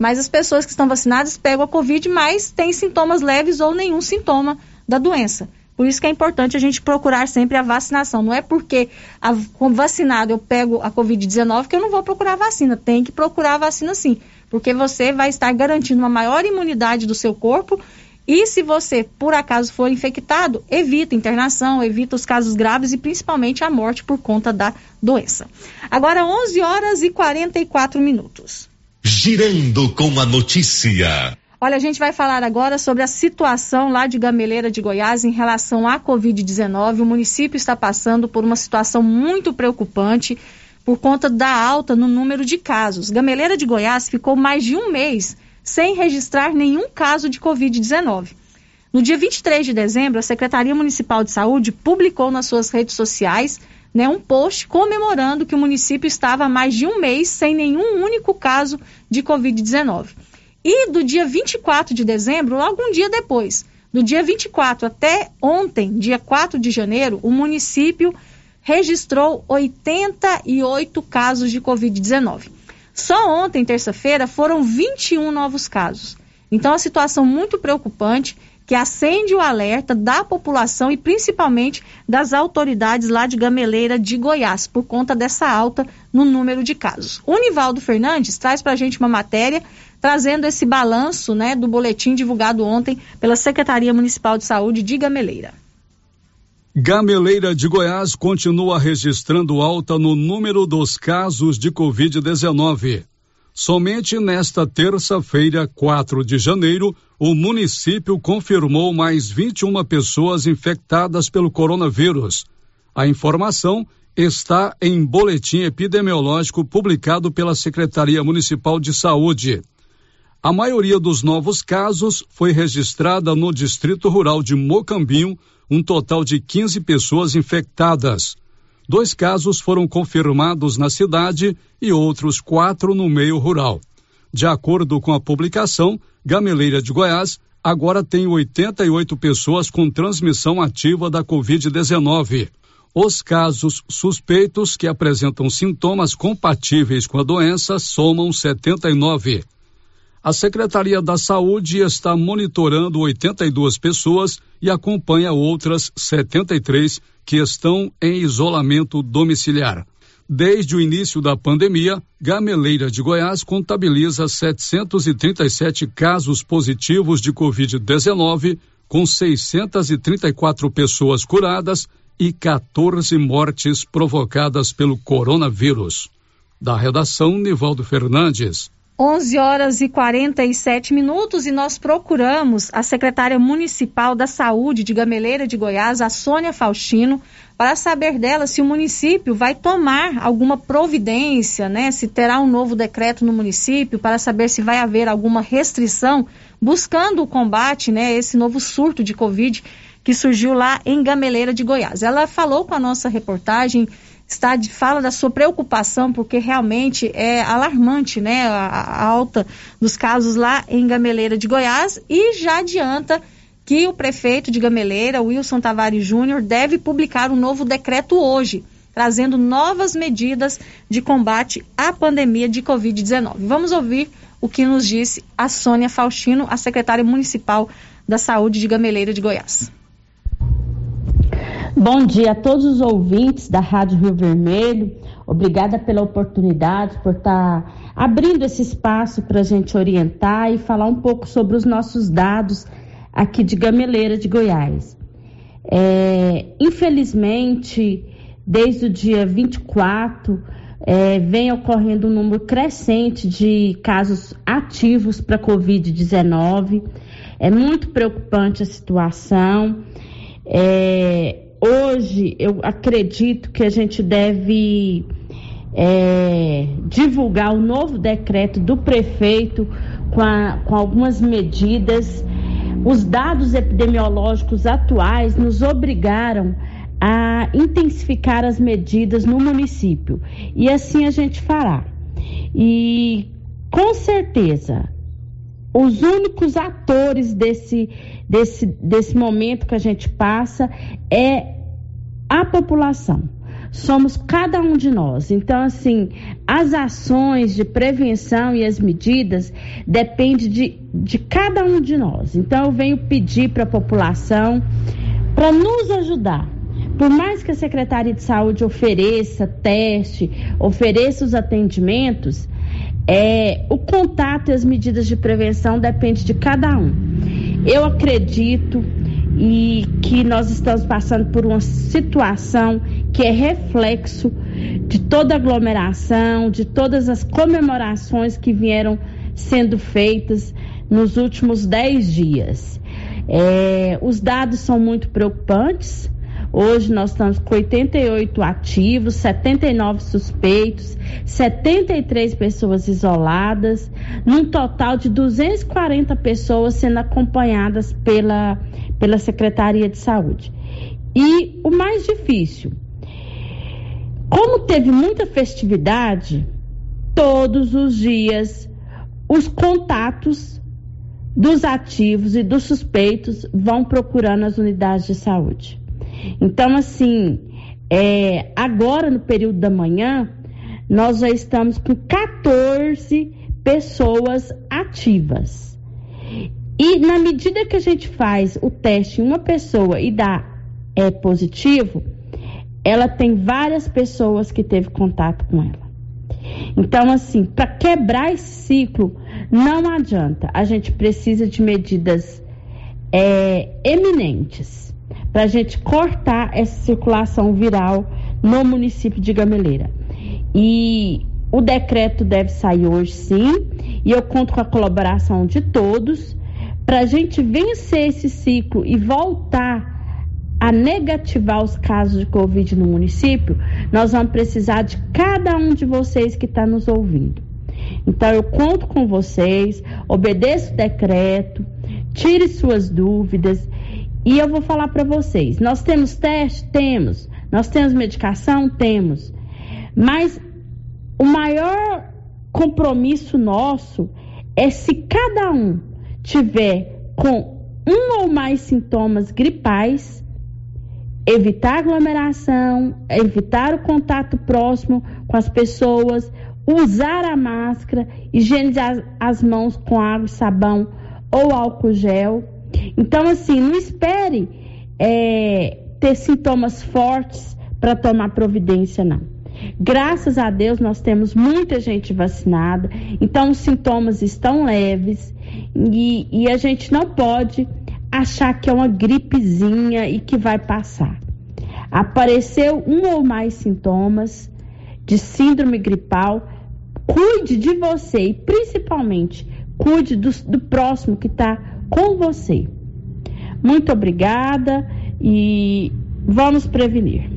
Speaker 4: Mas as pessoas que estão vacinadas pegam a Covid, mas têm sintomas leves ou nenhum sintoma da doença. Por isso que é importante a gente procurar sempre a vacinação. Não é porque a, como vacinado eu pego a Covid-19 que eu não vou procurar vacina. Tem que procurar vacina sim, porque você vai estar garantindo uma maior imunidade do seu corpo e se você, por acaso, for infectado, evita internação, evita os casos graves e principalmente a morte por conta da doença. Agora, 11 horas e 44 minutos.
Speaker 5: Girando com a notícia.
Speaker 4: Olha, a gente vai falar agora sobre a situação lá de Gameleira de Goiás em relação à Covid-19. O município está passando por uma situação muito preocupante por conta da alta no número de casos. Gameleira de Goiás ficou mais de um mês sem registrar nenhum caso de Covid-19. No dia 23 de dezembro, a Secretaria Municipal de Saúde publicou nas suas redes sociais né, um post comemorando que o município estava há mais de um mês sem nenhum único caso de Covid-19. E do dia 24 de dezembro, logo um dia depois, do dia 24 até ontem, dia 4 de janeiro, o município registrou 88 casos de Covid-19. Só ontem, terça-feira, foram 21 novos casos. Então, a situação muito preocupante que acende o alerta da população e principalmente das autoridades lá de Gameleira de Goiás, por conta dessa alta no número de casos. O Nivaldo Fernandes traz para a gente uma matéria trazendo esse balanço né, do boletim divulgado ontem pela Secretaria Municipal de Saúde de Gameleira.
Speaker 8: Gameleira de Goiás continua registrando alta no número dos casos de Covid-19. Somente nesta terça-feira, 4 de janeiro, o município confirmou mais 21 pessoas infectadas pelo coronavírus. A informação está em boletim epidemiológico publicado pela Secretaria Municipal de Saúde. A maioria dos novos casos foi registrada no Distrito Rural de Mocambinho, um total de 15 pessoas infectadas. Dois casos foram confirmados na cidade e outros quatro no meio rural. De acordo com a publicação, Gameleira de Goiás agora tem 88 pessoas com transmissão ativa da Covid-19. Os casos suspeitos que apresentam sintomas compatíveis com a doença somam 79. A Secretaria da Saúde está monitorando 82 pessoas e acompanha outras 73 que estão em isolamento domiciliar. Desde o início da pandemia, Gameleira de Goiás contabiliza 737 casos positivos de Covid-19, com 634 pessoas curadas e 14 mortes provocadas pelo coronavírus. Da redação, Nivaldo Fernandes.
Speaker 4: 11 horas e 47 minutos e nós procuramos a secretária municipal da Saúde de Gameleira de Goiás, a Sônia Faustino, para saber dela se o município vai tomar alguma providência, né, se terá um novo decreto no município para saber se vai haver alguma restrição buscando o combate, né, esse novo surto de Covid que surgiu lá em Gameleira de Goiás. Ela falou com a nossa reportagem está de, fala da sua preocupação, porque realmente é alarmante né, a, a alta dos casos lá em Gameleira de Goiás e já adianta que o prefeito de Gameleira, Wilson Tavares Júnior, deve publicar um novo decreto hoje, trazendo novas medidas de combate à pandemia de Covid-19. Vamos ouvir o que nos disse a Sônia Faustino, a secretária municipal da Saúde de Gameleira de Goiás.
Speaker 25: Bom dia a todos os ouvintes da Rádio Rio Vermelho. Obrigada pela oportunidade, por estar tá abrindo esse espaço para a gente orientar e falar um pouco sobre os nossos dados aqui de Gameleira de Goiás. É, infelizmente, desde o dia 24, é, vem ocorrendo um número crescente de casos ativos para Covid-19. É muito preocupante a situação. É, hoje eu acredito que a gente deve é, divulgar o novo decreto do prefeito com, a, com algumas medidas. Os dados epidemiológicos atuais nos obrigaram a intensificar as medidas no município e assim a gente fará. E com certeza, os únicos atores desse desse, desse momento que a gente passa é a população. somos cada um de nós. Então, assim, as ações de prevenção e as medidas dependem de, de cada um de nós. Então, eu venho pedir para a população para nos ajudar. Por mais que a Secretaria de Saúde ofereça teste, ofereça os atendimentos, é, o contato e as medidas de prevenção depende de cada um. Eu acredito e que nós estamos passando por uma situação que é reflexo de toda a aglomeração, de todas as comemorações que vieram sendo feitas nos últimos dez dias. É, os dados são muito preocupantes. Hoje nós estamos com 88 ativos, 79 suspeitos, 73 pessoas isoladas, num total de 240 pessoas sendo acompanhadas pela, pela Secretaria de Saúde. E o mais difícil, como teve muita festividade, todos os dias os contatos dos ativos e dos suspeitos vão procurando as unidades de saúde. Então, assim, é, agora no período da manhã, nós já estamos com 14 pessoas ativas. E na medida que a gente faz o teste em uma pessoa e dá é, positivo, ela tem várias pessoas que teve contato com ela. Então, assim, para quebrar esse ciclo, não adianta. A gente precisa de medidas é, eminentes para a gente cortar essa circulação viral no município de Gameleira. E o decreto deve sair hoje, sim, e eu conto com a colaboração de todos para a gente vencer esse ciclo e voltar a negativar os casos de Covid no município, nós vamos precisar de cada um de vocês que está nos ouvindo. Então, eu conto com vocês, obedeço o decreto, tire suas dúvidas e eu vou falar para vocês: nós temos teste? Temos. Nós temos medicação? Temos. Mas o maior compromisso nosso é se cada um tiver com um ou mais sintomas gripais, evitar aglomeração, evitar o contato próximo com as pessoas, usar a máscara, higienizar as mãos com água e sabão ou álcool gel então, assim, não espere é, ter sintomas fortes para tomar providência, não. Graças a Deus, nós temos muita gente vacinada, então os sintomas estão leves e, e a gente não pode achar que é uma gripezinha e que vai passar. Apareceu um ou mais sintomas de síndrome gripal, cuide de você e principalmente cuide do, do próximo que está com você. Muito obrigada e vamos prevenir.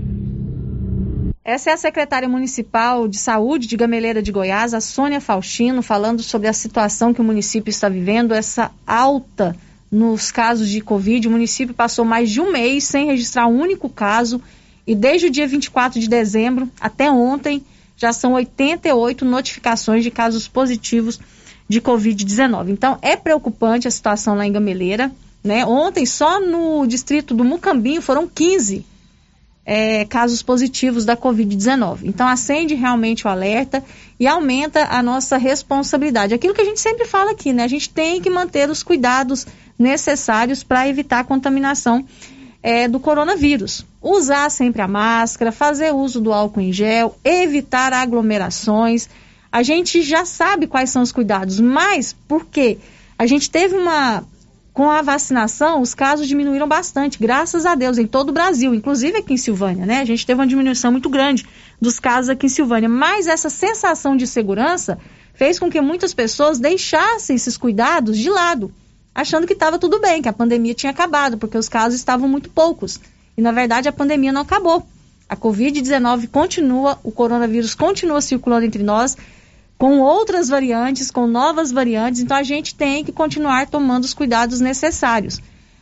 Speaker 4: Essa é a secretária municipal de saúde de Gameleira de Goiás, a Sônia Faustino, falando sobre a situação que o município está vivendo, essa alta nos casos de Covid. O município passou mais de um mês sem registrar um único caso e desde o dia 24 de dezembro até ontem já são 88 notificações de casos positivos de Covid-19. Então, é preocupante a situação lá em Gameleira. Né? Ontem, só no distrito do Mucambinho, foram 15 é, casos positivos da Covid-19. Então, acende realmente o alerta e aumenta a nossa responsabilidade. Aquilo que a gente sempre fala aqui, né? A gente tem que manter os cuidados necessários para evitar a contaminação é, do coronavírus. Usar sempre a máscara, fazer uso do álcool em gel, evitar aglomerações a gente já sabe quais são os cuidados, mas por quê? A gente teve uma. Com a vacinação, os casos diminuíram bastante, graças a Deus, em todo o Brasil, inclusive aqui em Silvânia, né? A gente teve uma diminuição muito grande dos casos aqui em Silvânia, mas essa sensação de segurança fez com que muitas pessoas deixassem esses cuidados de lado, achando que estava tudo bem, que a pandemia tinha acabado, porque os casos estavam muito poucos. E na verdade a pandemia não acabou. A Covid-19 continua, o coronavírus continua circulando entre nós com outras variantes, com novas variantes, então a gente tem que continuar tomando os cuidados necessários.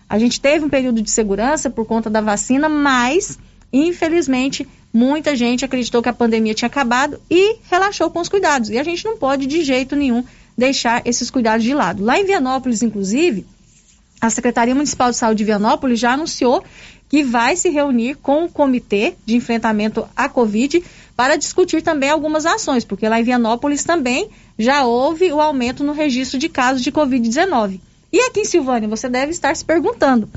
Speaker 4: A gente teve um período de segurança por conta da vacina, mas, infelizmente, muita gente acreditou que a pandemia tinha acabado e relaxou com os cuidados. E a gente não pode, de jeito nenhum, deixar esses cuidados de lado. Lá em Vianópolis, inclusive, a Secretaria Municipal de Saúde de Vianópolis já anunciou que vai se reunir com o Comitê de Enfrentamento à Covid para discutir também algumas ações, porque lá em Vianópolis também já houve o aumento no registro de casos de Covid-19. E aqui em Silvânia, você deve estar se perguntando.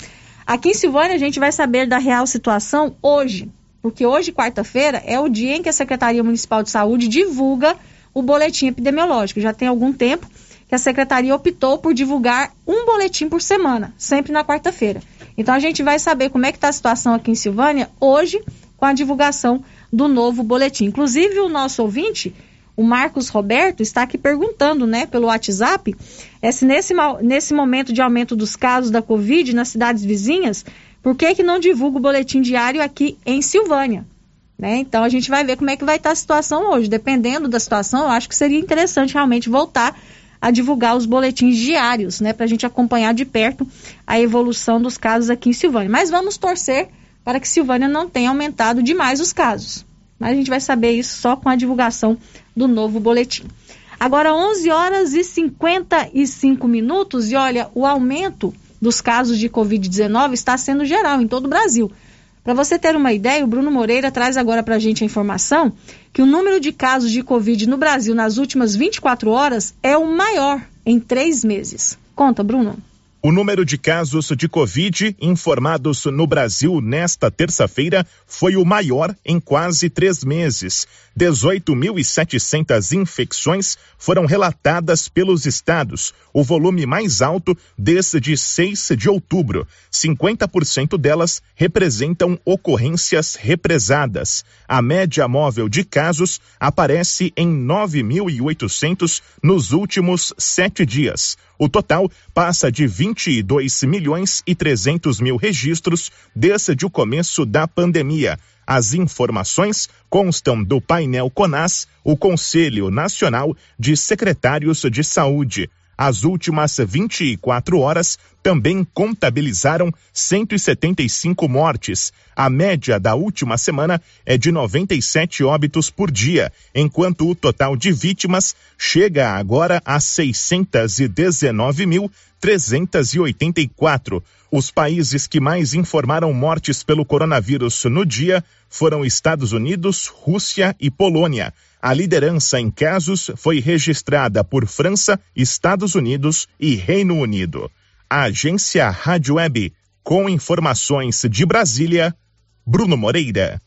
Speaker 4: Aqui em Silvânia, a gente vai saber da real situação hoje, porque hoje, quarta-feira, é o dia em que a Secretaria Municipal de Saúde divulga o boletim epidemiológico. Já tem algum tempo que a Secretaria optou por divulgar um boletim por semana, sempre na quarta-feira. Então, a gente vai saber como é que está a situação aqui em Silvânia hoje com a divulgação do novo boletim. Inclusive, o nosso ouvinte o Marcos Roberto está aqui perguntando, né, pelo WhatsApp, é se nesse, nesse momento de aumento dos casos da Covid nas cidades vizinhas, por que, que não divulga o boletim diário aqui em Silvânia? Né? Então a gente vai ver como é que vai estar a situação hoje. Dependendo da situação, eu acho que seria interessante realmente voltar a divulgar os boletins diários, né, para a gente acompanhar de perto a evolução dos casos aqui em Silvânia. Mas vamos torcer para que Silvânia não tenha aumentado demais os casos. Mas a gente vai saber isso só com a divulgação do novo boletim. Agora, 11 horas e 55 minutos, e olha, o aumento dos casos de Covid-19 está sendo geral em todo o Brasil. Para você ter uma ideia, o Bruno Moreira traz agora para a gente a informação que o número de casos de Covid no Brasil nas últimas 24 horas é o maior em três meses. Conta, Bruno.
Speaker 26: O número de casos de Covid informados no Brasil nesta terça-feira foi o maior em quase três meses. 18.700 infecções foram relatadas pelos estados, o volume mais alto desde 6 de outubro. 50% delas representam ocorrências represadas. A média móvel de casos aparece em 9.800 nos últimos sete dias. O total passa de 22 milhões e 300 mil registros desde o começo da pandemia. As informações constam do painel CONAS, o Conselho Nacional de Secretários de Saúde. As últimas 24 horas também contabilizaram 175 mortes. A média da última semana é de 97 óbitos por dia, enquanto o total de vítimas chega agora a 619.384. Os países que mais informaram mortes pelo coronavírus no dia foram Estados Unidos, Rússia e Polônia. A liderança em casos foi registrada por França, Estados Unidos e Reino Unido. A agência Rádio Web, com informações de Brasília, Bruno Moreira.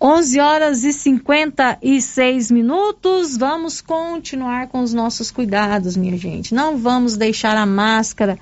Speaker 4: 11 horas e 56 minutos. Vamos continuar com os nossos cuidados, minha gente. Não vamos deixar a máscara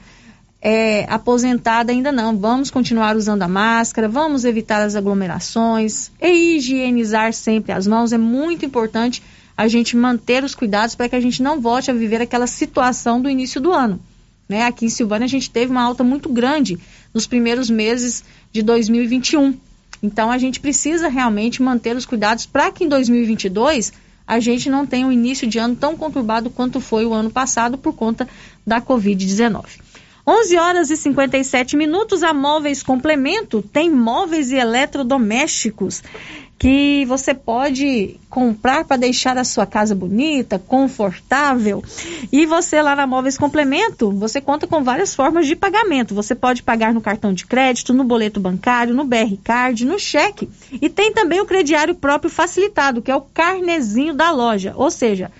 Speaker 4: é, aposentada ainda não. Vamos continuar usando a máscara, vamos evitar as aglomerações e higienizar sempre as mãos. É muito importante a gente manter os cuidados para que a gente não volte a viver aquela situação do início do ano. Né? Aqui em Silvânia a gente teve uma alta muito grande nos primeiros meses de 2021. Então a gente precisa realmente manter os cuidados para que em 2022 a gente não tenha um início de ano tão conturbado quanto foi o ano passado por conta da Covid-19. 11 horas e 57 minutos. A Móveis Complemento tem móveis e eletrodomésticos que você pode comprar para deixar a sua casa bonita, confortável. E você lá na Móveis Complemento, você conta com várias formas de pagamento. Você pode pagar no cartão de crédito, no boleto bancário, no BR Card, no cheque. E tem também o crediário próprio facilitado, que é o carnezinho da loja. Ou seja,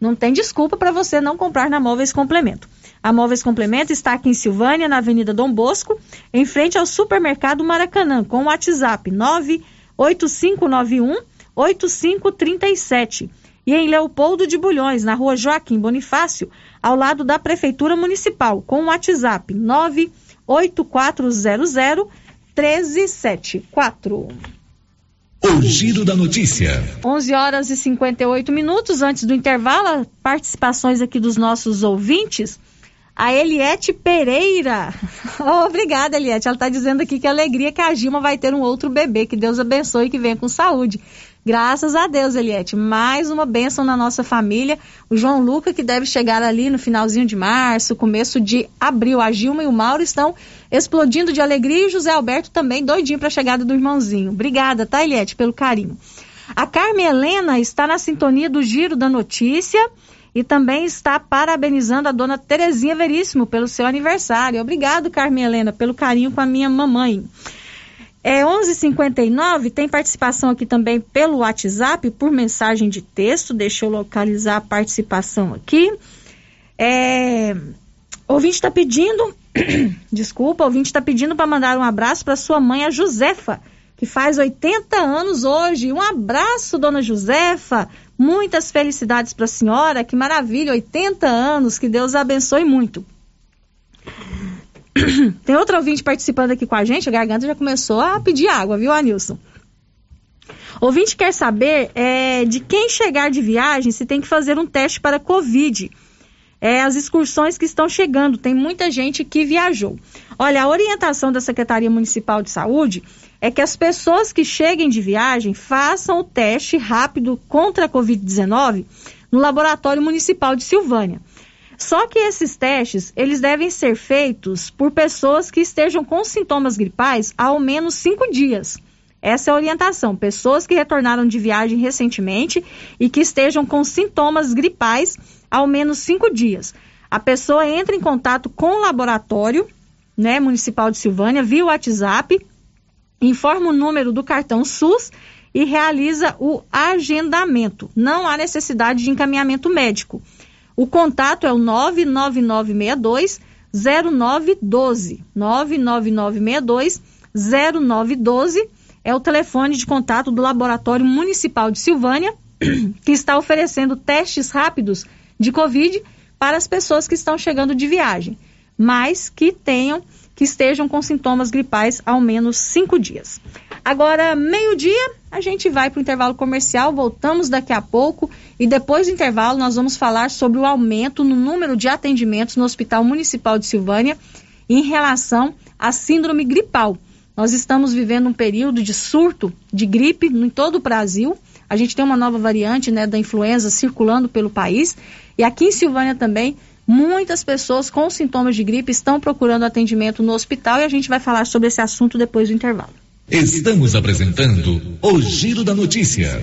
Speaker 4: não tem desculpa para você não comprar na Móveis Complemento. A Móveis Complemento está aqui em Silvânia, na Avenida Dom Bosco, em frente ao Supermercado Maracanã, com o WhatsApp 98591 8537. E em Leopoldo de Bulhões, na rua Joaquim Bonifácio, ao lado da Prefeitura Municipal, com o WhatsApp 98400 1374.
Speaker 5: O Giro da Notícia.
Speaker 4: 11 horas e 58 minutos antes do intervalo, participações aqui dos nossos ouvintes a Eliette Pereira. Oh, obrigada, Eliette. Ela está dizendo aqui que alegria que a Gilma vai ter um outro bebê. Que Deus abençoe e que venha com saúde. Graças a Deus, Eliette. Mais uma bênção na nossa família. O João Luca, que deve chegar ali no finalzinho de março, começo de abril. A Gilma e o Mauro estão explodindo de alegria e José Alberto também doidinho para a chegada do irmãozinho. Obrigada, tá, Eliette, pelo carinho. A Carmen Helena está na sintonia do Giro da Notícia e também está parabenizando a dona Terezinha Veríssimo pelo seu aniversário. Obrigado, Carmen Helena, pelo carinho com a minha mamãe. É 11:59. Tem participação aqui também pelo WhatsApp por mensagem de texto. Deixa eu localizar a participação aqui. É, ouvinte está pedindo, desculpa, ouvinte está pedindo para mandar um abraço para sua mãe, a Josefa, que faz 80 anos hoje. Um abraço, dona Josefa. Muitas felicidades para a senhora. Que maravilha, 80 anos. Que Deus abençoe muito. Tem outro ouvinte participando aqui com a gente, a garganta já começou a pedir água, viu, Anilson? Ouvinte quer saber é, de quem chegar de viagem se tem que fazer um teste para Covid. É, as excursões que estão chegando, tem muita gente que viajou. Olha, a orientação da Secretaria Municipal de Saúde é que as pessoas que cheguem de viagem façam o teste rápido contra a Covid-19 no Laboratório Municipal de Silvânia. Só que esses testes, eles devem ser feitos por pessoas que estejam com sintomas gripais há ao menos cinco dias. Essa é a orientação. Pessoas que retornaram de viagem recentemente e que estejam com sintomas gripais há ao menos cinco dias. A pessoa entra em contato com o laboratório né, municipal de Silvânia via WhatsApp, informa o número do cartão SUS e realiza o agendamento. Não há necessidade de encaminhamento médico. O contato é o 99962 0912. 99962 0912 é o telefone de contato do Laboratório Municipal de Silvânia, que está oferecendo testes rápidos de Covid para as pessoas que estão chegando de viagem, mas que tenham que estejam com sintomas gripais ao menos cinco dias. Agora, meio-dia, a gente vai para o intervalo comercial, voltamos daqui a pouco e depois do intervalo nós vamos falar sobre o aumento no número de atendimentos no Hospital Municipal de Silvânia em relação à síndrome gripal. Nós estamos vivendo um período de surto de gripe em todo o Brasil. A gente tem uma nova variante né, da influenza circulando pelo país. E aqui em Silvânia também Muitas pessoas com sintomas de gripe estão procurando atendimento no hospital e a gente vai falar sobre esse assunto depois do intervalo.
Speaker 5: Estamos apresentando o Giro da Notícia.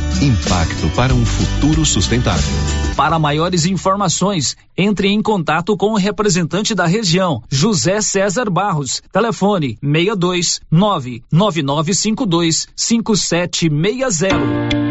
Speaker 5: Impacto para um futuro sustentável.
Speaker 11: Para maiores informações, entre em contato com o representante da região, José César Barros. Telefone 62 99952 5760.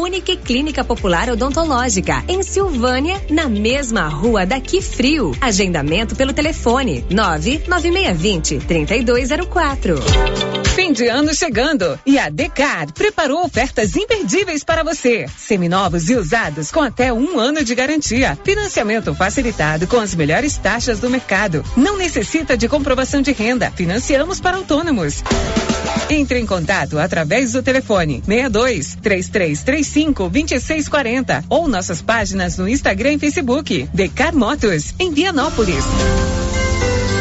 Speaker 3: Unique Clínica Popular Odontológica, em Silvânia, na mesma rua daqui frio. Agendamento pelo telefone 99620 3204.
Speaker 27: Fim de
Speaker 28: ano chegando e a Decar preparou ofertas imperdíveis para você. Seminovos e usados com até um ano de garantia. Financiamento facilitado com as melhores taxas do mercado. Não necessita de comprovação de renda. Financiamos para autônomos. Entre em contato através do telefone 62 3335 2640 ou nossas páginas no Instagram e Facebook. Decar Motos, em Vianópolis.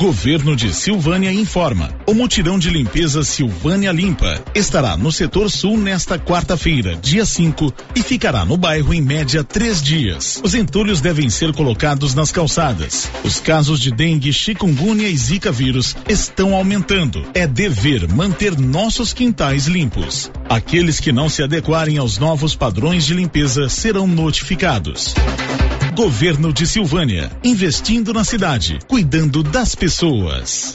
Speaker 10: Governo de Silvânia informa. O mutirão de limpeza Silvânia Limpa estará no setor sul nesta quarta-feira, dia 5, e ficará no bairro em média três dias. Os entulhos devem ser colocados nas calçadas. Os casos de dengue, chikungunya e zika vírus estão aumentando. É dever manter nossos quintais limpos. Aqueles que não se adequarem aos novos padrões de limpeza serão notificados. Governo de Silvânia, investindo na cidade, cuidando das pessoas.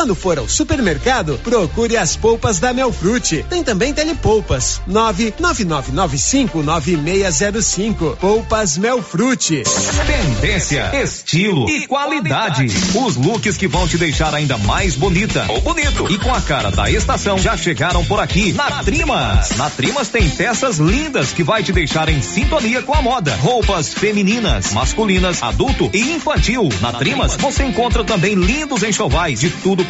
Speaker 29: Quando for ao supermercado, procure as polpas da Melfrute. Tem também telepolpas. 999959605. Polpas Melfrute.
Speaker 30: Tendência, estilo e qualidade. Os looks que vão te deixar ainda mais bonita ou bonito e com a cara da estação já chegaram por aqui na Trimas. Na Trimas tem peças lindas que vai te deixar em sintonia com a moda. Roupas femininas, masculinas, adulto e infantil. Na Trimas você encontra também lindos enxovais de tudo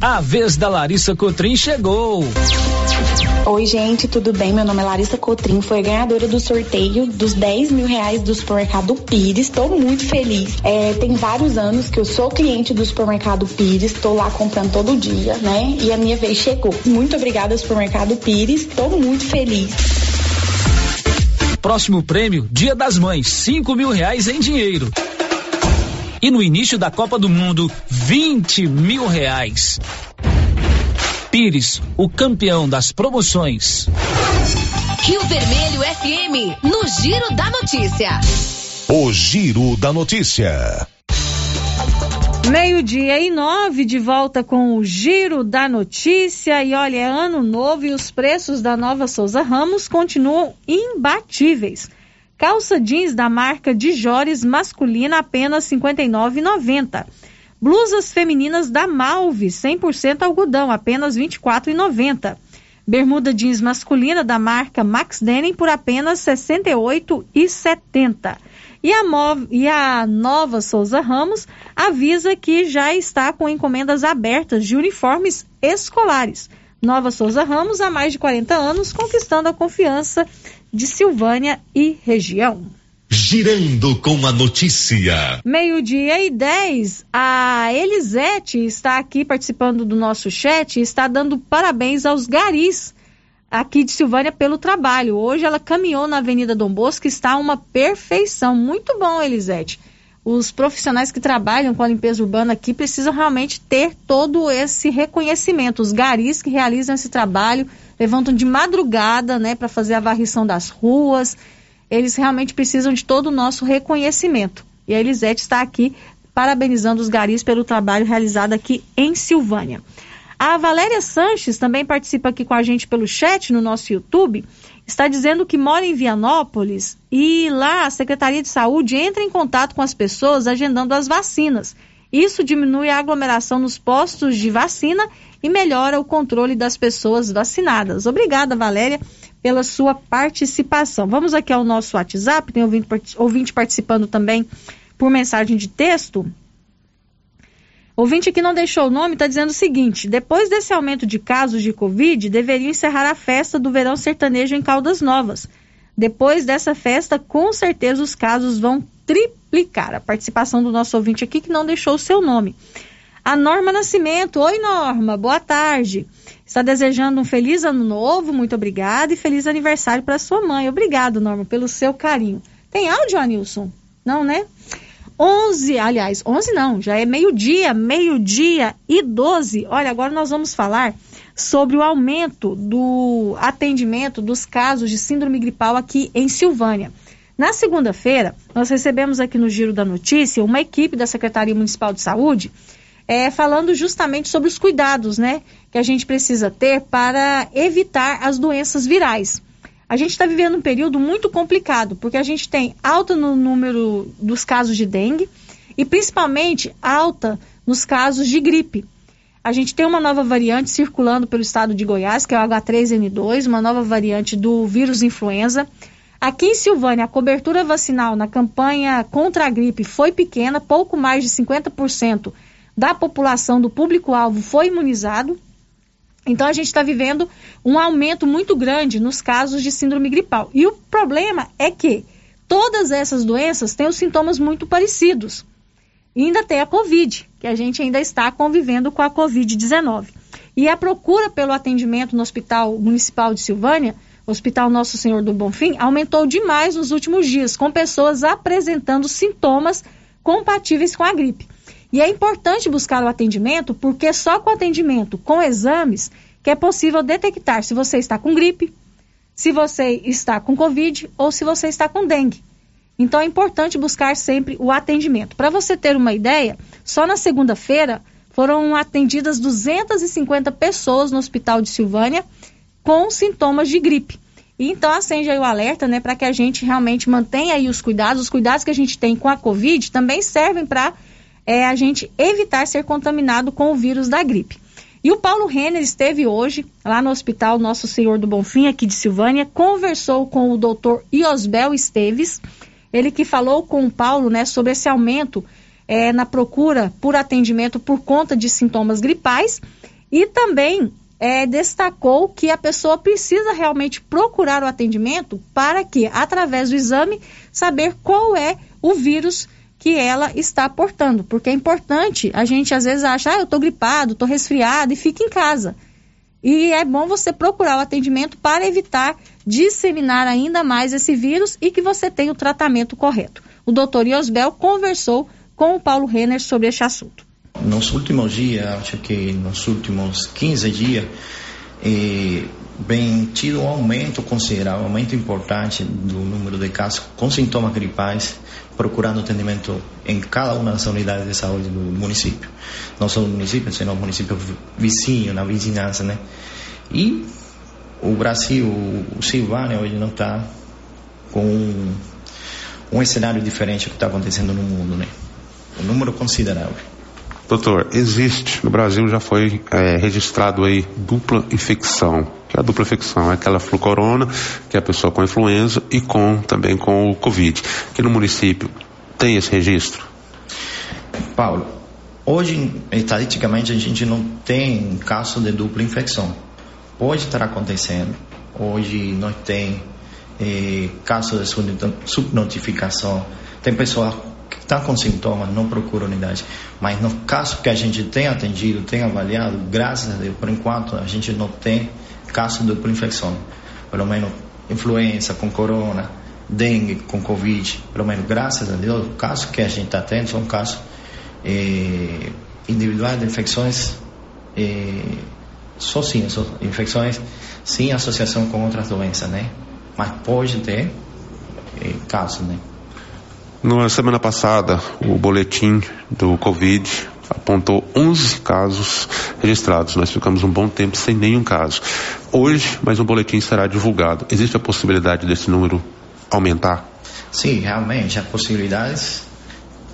Speaker 11: A vez da Larissa Cotrim chegou.
Speaker 31: Oi, gente, tudo bem? Meu nome é Larissa Cotrim, foi a ganhadora do sorteio dos 10 mil reais do supermercado Pires. Estou muito feliz. É, tem vários anos que eu sou cliente do supermercado Pires, estou lá comprando todo dia, né? E a minha vez chegou. Muito obrigada, supermercado Pires. Estou muito feliz.
Speaker 11: Próximo prêmio, Dia das Mães, 5 mil reais em dinheiro. E no início da Copa do Mundo, 20 mil reais. Pires, o campeão das promoções.
Speaker 3: Rio Vermelho FM, no Giro da Notícia.
Speaker 5: O Giro da Notícia.
Speaker 4: Meio-dia e nove, de volta com o Giro da Notícia. E olha, é ano novo e os preços da nova Souza Ramos continuam imbatíveis. Calça jeans da marca Dijores masculina apenas R$ 59,90. Blusas femininas da Malve, 100% algodão, apenas R$ 24,90. Bermuda jeans masculina da marca Max Denim por apenas R$ 68,70. E a, e a nova Souza Ramos avisa que já está com encomendas abertas de uniformes escolares. Nova Souza Ramos, há mais de 40 anos, conquistando a confiança de Silvânia e região.
Speaker 5: Girando com a notícia.
Speaker 4: Meio-dia e 10. A Elisete está aqui participando do nosso chat e está dando parabéns aos garis aqui de Silvânia pelo trabalho. Hoje ela caminhou na Avenida Dom Bosco, está uma perfeição. Muito bom, Elisete. Os profissionais que trabalham com a limpeza urbana aqui precisam realmente ter todo esse reconhecimento. Os garis que realizam esse trabalho levantam de madrugada, né, para fazer a varrição das ruas. Eles realmente precisam de todo o nosso reconhecimento. E a Elisete está aqui parabenizando os garis pelo trabalho realizado aqui em Silvânia. A Valéria Sanches também participa aqui com a gente pelo chat no nosso YouTube. Está dizendo que mora em Vianópolis e lá a Secretaria de Saúde entra em contato com as pessoas agendando as vacinas. Isso diminui a aglomeração nos postos de vacina e melhora o controle das pessoas vacinadas. Obrigada, Valéria, pela sua participação. Vamos aqui ao nosso WhatsApp, tem ouvinte, ouvinte participando também por mensagem de texto. Ouvinte que não deixou o nome está dizendo o seguinte: depois desse aumento de casos de Covid, deveria encerrar a festa do verão sertanejo em Caldas Novas. Depois dessa festa, com certeza os casos vão triplicar. A participação do nosso ouvinte aqui que não deixou o seu nome. A Norma Nascimento. Oi, Norma, boa tarde. Está desejando um feliz ano novo, muito obrigada, e feliz aniversário para sua mãe. Obrigado, Norma, pelo seu carinho. Tem áudio, Anilson? Não, né? 11, aliás, 11 não, já é meio-dia, meio-dia e 12. Olha, agora nós vamos falar sobre o aumento do atendimento dos casos de síndrome gripal aqui em Silvânia. Na segunda-feira, nós recebemos aqui no Giro da Notícia uma equipe da Secretaria Municipal de Saúde é, falando justamente sobre os cuidados né, que a gente precisa ter para evitar as doenças virais. A gente está vivendo um período muito complicado, porque a gente tem alta no número dos casos de dengue e principalmente alta nos casos de gripe. A gente tem uma nova variante circulando pelo estado de Goiás, que é o H3N2, uma nova variante do vírus influenza. Aqui em Silvânia, a cobertura vacinal na campanha contra a gripe foi pequena, pouco mais de 50% da população do público-alvo foi imunizado. Então a gente está vivendo um aumento muito grande nos casos de síndrome gripal. E o problema é que todas essas doenças têm os sintomas muito parecidos. E ainda tem a Covid, que a gente ainda está convivendo com a Covid-19. E a procura pelo atendimento no Hospital Municipal de Silvânia, Hospital Nosso Senhor do Bonfim, aumentou demais nos últimos dias, com pessoas apresentando sintomas compatíveis com a gripe. E é importante buscar o atendimento, porque só com atendimento, com exames, que é possível detectar se você está com gripe, se você está com Covid ou se você está com dengue. Então é importante buscar sempre o atendimento. Para você ter uma ideia, só na segunda-feira foram atendidas 250 pessoas no Hospital de Silvânia com sintomas de gripe. E então acende aí o alerta, né, para que a gente realmente mantenha aí os cuidados. Os cuidados que a gente tem com a Covid também servem para é, a gente evitar ser contaminado com o vírus da gripe. E o Paulo Renner esteve hoje lá no Hospital Nosso Senhor do Bonfim, aqui de Silvânia, conversou com o doutor Iosbel Esteves, ele que falou com o Paulo né, sobre esse aumento é, na procura por atendimento por conta de sintomas gripais e também é, destacou que a pessoa precisa realmente procurar o atendimento para que, através do exame, saber qual é o vírus que ela está portando. Porque é importante, a gente às vezes acha, ah, eu estou gripado, estou resfriado e fica em casa. E é bom você procurar o atendimento para evitar disseminar ainda mais esse vírus e que você tenha o tratamento correto. O doutor Iosbel conversou com o Paulo Renner sobre este assunto
Speaker 32: nos últimos dias, acho que nos últimos 15 dias, eh, bem tido um aumento considerável, um aumento importante do número de casos com sintomas gripais, procurando atendimento em cada uma das unidades de saúde do município. Não só no município, senão no município vizinho, na vizinhança, né? E o Brasil, o Silvânia hoje não está com um, um cenário diferente do que está acontecendo no mundo, né? Um número considerável.
Speaker 33: Doutor, existe, no Brasil já foi é, registrado aí dupla infecção. Que é a dupla infecção é aquela flucorona, que é a pessoa com influenza e com também com o Covid. Aqui no município tem esse registro?
Speaker 32: Paulo, hoje, estatisticamente, a gente não tem caso de dupla infecção. Pode estar acontecendo. Hoje nós tem eh, casos de subnotificação. Tem pessoas está com sintomas, não procura unidade. Mas no caso que a gente tem atendido, tem avaliado, graças a Deus, por enquanto a gente não tem caso de dupla infecção. Pelo menos influenza com corona, dengue com covid, pelo menos graças a Deus, o caso que a gente está tendo são casos eh, individuais de infecções eh, sozinhas, infecções sem associação com outras doenças, né? Mas pode ter eh, casos, né?
Speaker 33: Na semana passada, o boletim do Covid apontou 11 casos registrados. Nós ficamos um bom tempo sem nenhum caso. Hoje, mais um boletim será divulgado. Existe a possibilidade desse número aumentar?
Speaker 32: Sim, realmente, as possibilidades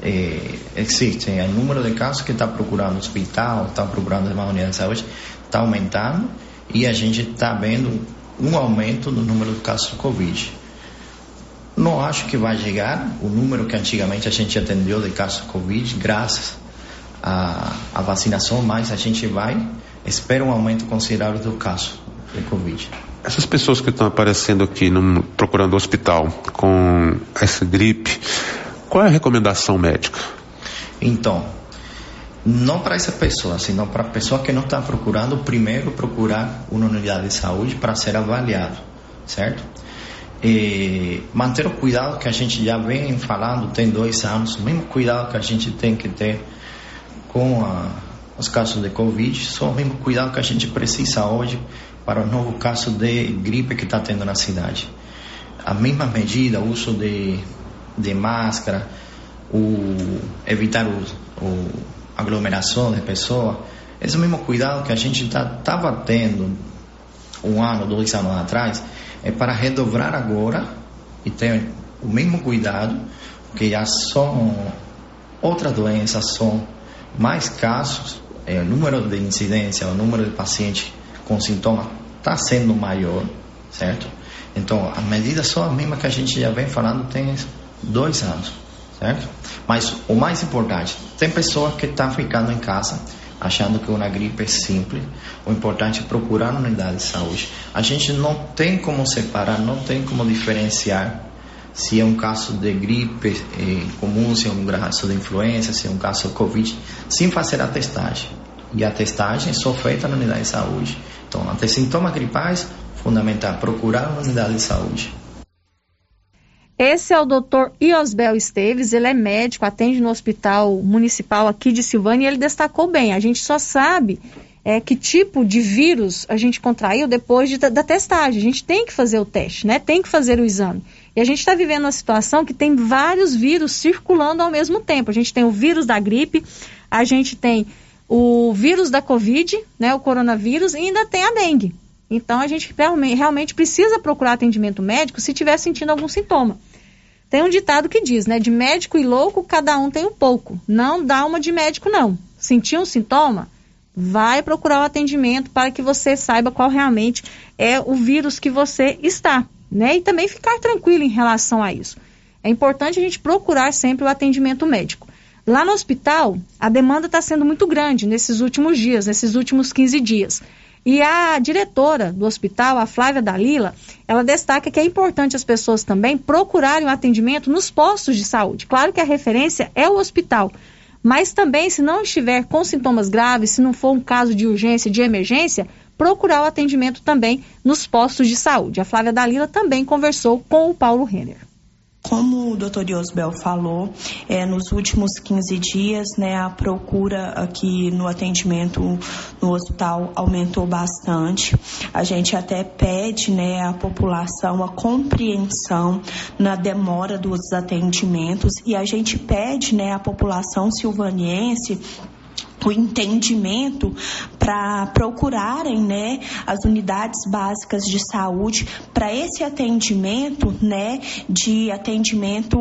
Speaker 32: eh, existem. O número de casos que está procurando hospital, está procurando uma unidade de saúde, está aumentando e a gente está vendo um aumento no número de casos do Covid. Não acho que vai chegar o número que antigamente a gente atendeu de casos Covid, graças à, à vacinação, mas a gente vai, espera um aumento considerável do caso de Covid.
Speaker 33: Essas pessoas que estão aparecendo aqui no, procurando hospital com essa gripe, qual é a recomendação médica?
Speaker 32: Então, não para essa pessoa, senão para a pessoa que não está procurando, primeiro procurar uma unidade de saúde para ser avaliado, certo? Manter o cuidado que a gente já vem falando tem dois anos, o mesmo cuidado que a gente tem que ter com a, os casos de Covid, só o mesmo cuidado que a gente precisa hoje para o novo caso de gripe que está tendo na cidade. A mesma medida, o uso de, de máscara, o evitar o, o aglomeração de pessoas, esse mesmo cuidado que a gente estava tá, tendo um ano, dois anos atrás, é para redobrar agora e ter o mesmo cuidado, porque já são outras doenças, são mais casos, é, o número de incidência, o número de pacientes com sintomas está sendo maior, certo? Então, as medidas são as mesmas que a gente já vem falando tem dois anos, certo? Mas o mais importante, tem pessoas que estão ficando em casa achando que uma gripe é simples. O importante é procurar uma unidade de saúde. A gente não tem como separar, não tem como diferenciar se é um caso de gripe eh, comum, se é um caso de influenza, se é um caso de Covid, sem fazer a testagem. E a testagem é só feita na unidade de saúde. Então, ante sintomas gripais, fundamental procurar uma unidade de saúde.
Speaker 4: Esse é o doutor Iosbel Esteves, ele é médico, atende no hospital municipal aqui de Silvânia e ele destacou bem. A gente só sabe é, que tipo de vírus a gente contraiu depois de, da testagem. A gente tem que fazer o teste, né? Tem que fazer o exame. E a gente está vivendo uma situação que tem vários vírus circulando ao mesmo tempo. A gente tem o vírus da gripe, a gente tem o vírus da Covid, né, o coronavírus, e ainda tem a dengue. Então a gente realmente, precisa procurar atendimento médico se estiver sentindo algum sintoma. Tem um ditado que diz, né, de médico e louco, cada um tem um pouco. Não dá uma de médico, não. Sentir um sintoma? Vai procurar o atendimento para que você saiba qual realmente é o vírus que você está, né? E também ficar tranquilo em relação a isso. É importante a gente procurar sempre o atendimento médico. Lá no hospital, a demanda está sendo muito grande nesses últimos dias, nesses últimos 15 dias. E a diretora do hospital, a Flávia Dalila, ela destaca que é importante as pessoas também procurarem o atendimento nos postos de saúde. Claro que a referência é o hospital, mas também, se não estiver com sintomas graves, se não for um caso de urgência, de emergência, procurar o atendimento também nos postos de saúde. A Flávia Dalila também conversou com o Paulo Renner.
Speaker 34: Como o doutor Iosbel falou, é, nos últimos 15 dias, né, a procura aqui no atendimento no hospital aumentou bastante. A gente até pede né, à população a compreensão na demora dos atendimentos e a gente pede né, à população silvaniense o entendimento para procurarem né, as unidades básicas de saúde para esse atendimento né, de atendimento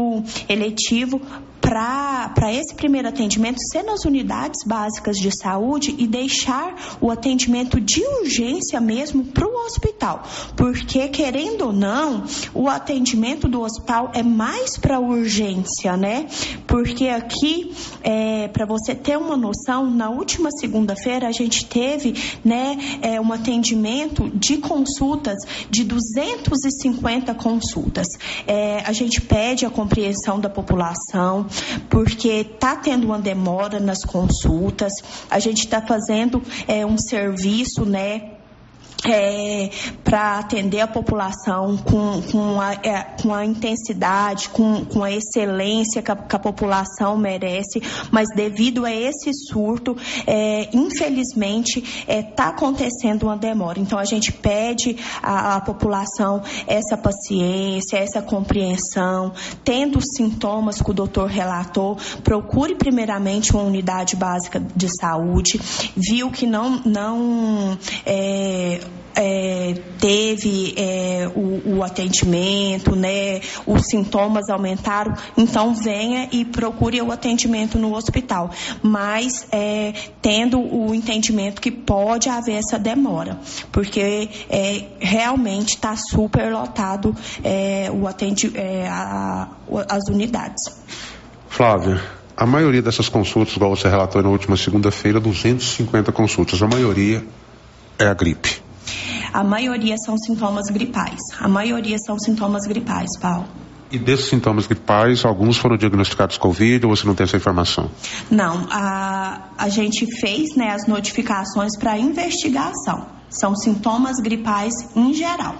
Speaker 34: eletivo para esse primeiro atendimento ser nas unidades básicas de saúde e deixar o atendimento de urgência mesmo para o hospital. Porque, querendo ou não, o atendimento do hospital é mais para urgência, né? Porque aqui, é, para você ter uma noção, na última segunda-feira a gente teve né, é, um atendimento de consultas de 250 consultas. É, a gente pede a compreensão da população, porque está tendo uma demora nas consultas, a gente está fazendo é, um serviço, né? É, para atender a população com, com, a, é, com a intensidade, com, com a excelência que a, que a, população merece, mas devido a esse surto, é, infelizmente, está é, acontecendo uma demora. Então, a gente pede à, à população essa paciência, essa compreensão, tendo sintomas que o doutor relatou, procure primeiramente uma unidade básica de saúde, viu que não, não é, teve é, o, o, atendimento, né, os sintomas aumentaram, então venha e procure o atendimento no hospital, mas é, tendo o entendimento que pode haver essa demora, porque é, realmente está super lotado é, o atendi, é, a, as unidades.
Speaker 33: Flávia, a maioria dessas consultas, igual você relatou na última segunda-feira, 250 consultas, a maioria é a gripe.
Speaker 34: A maioria são sintomas gripais. A maioria são sintomas gripais, Paulo.
Speaker 33: E desses sintomas gripais, alguns foram diagnosticados Covid ou você não tem essa informação?
Speaker 34: Não, a, a gente fez né, as notificações para investigação. São sintomas gripais em geral.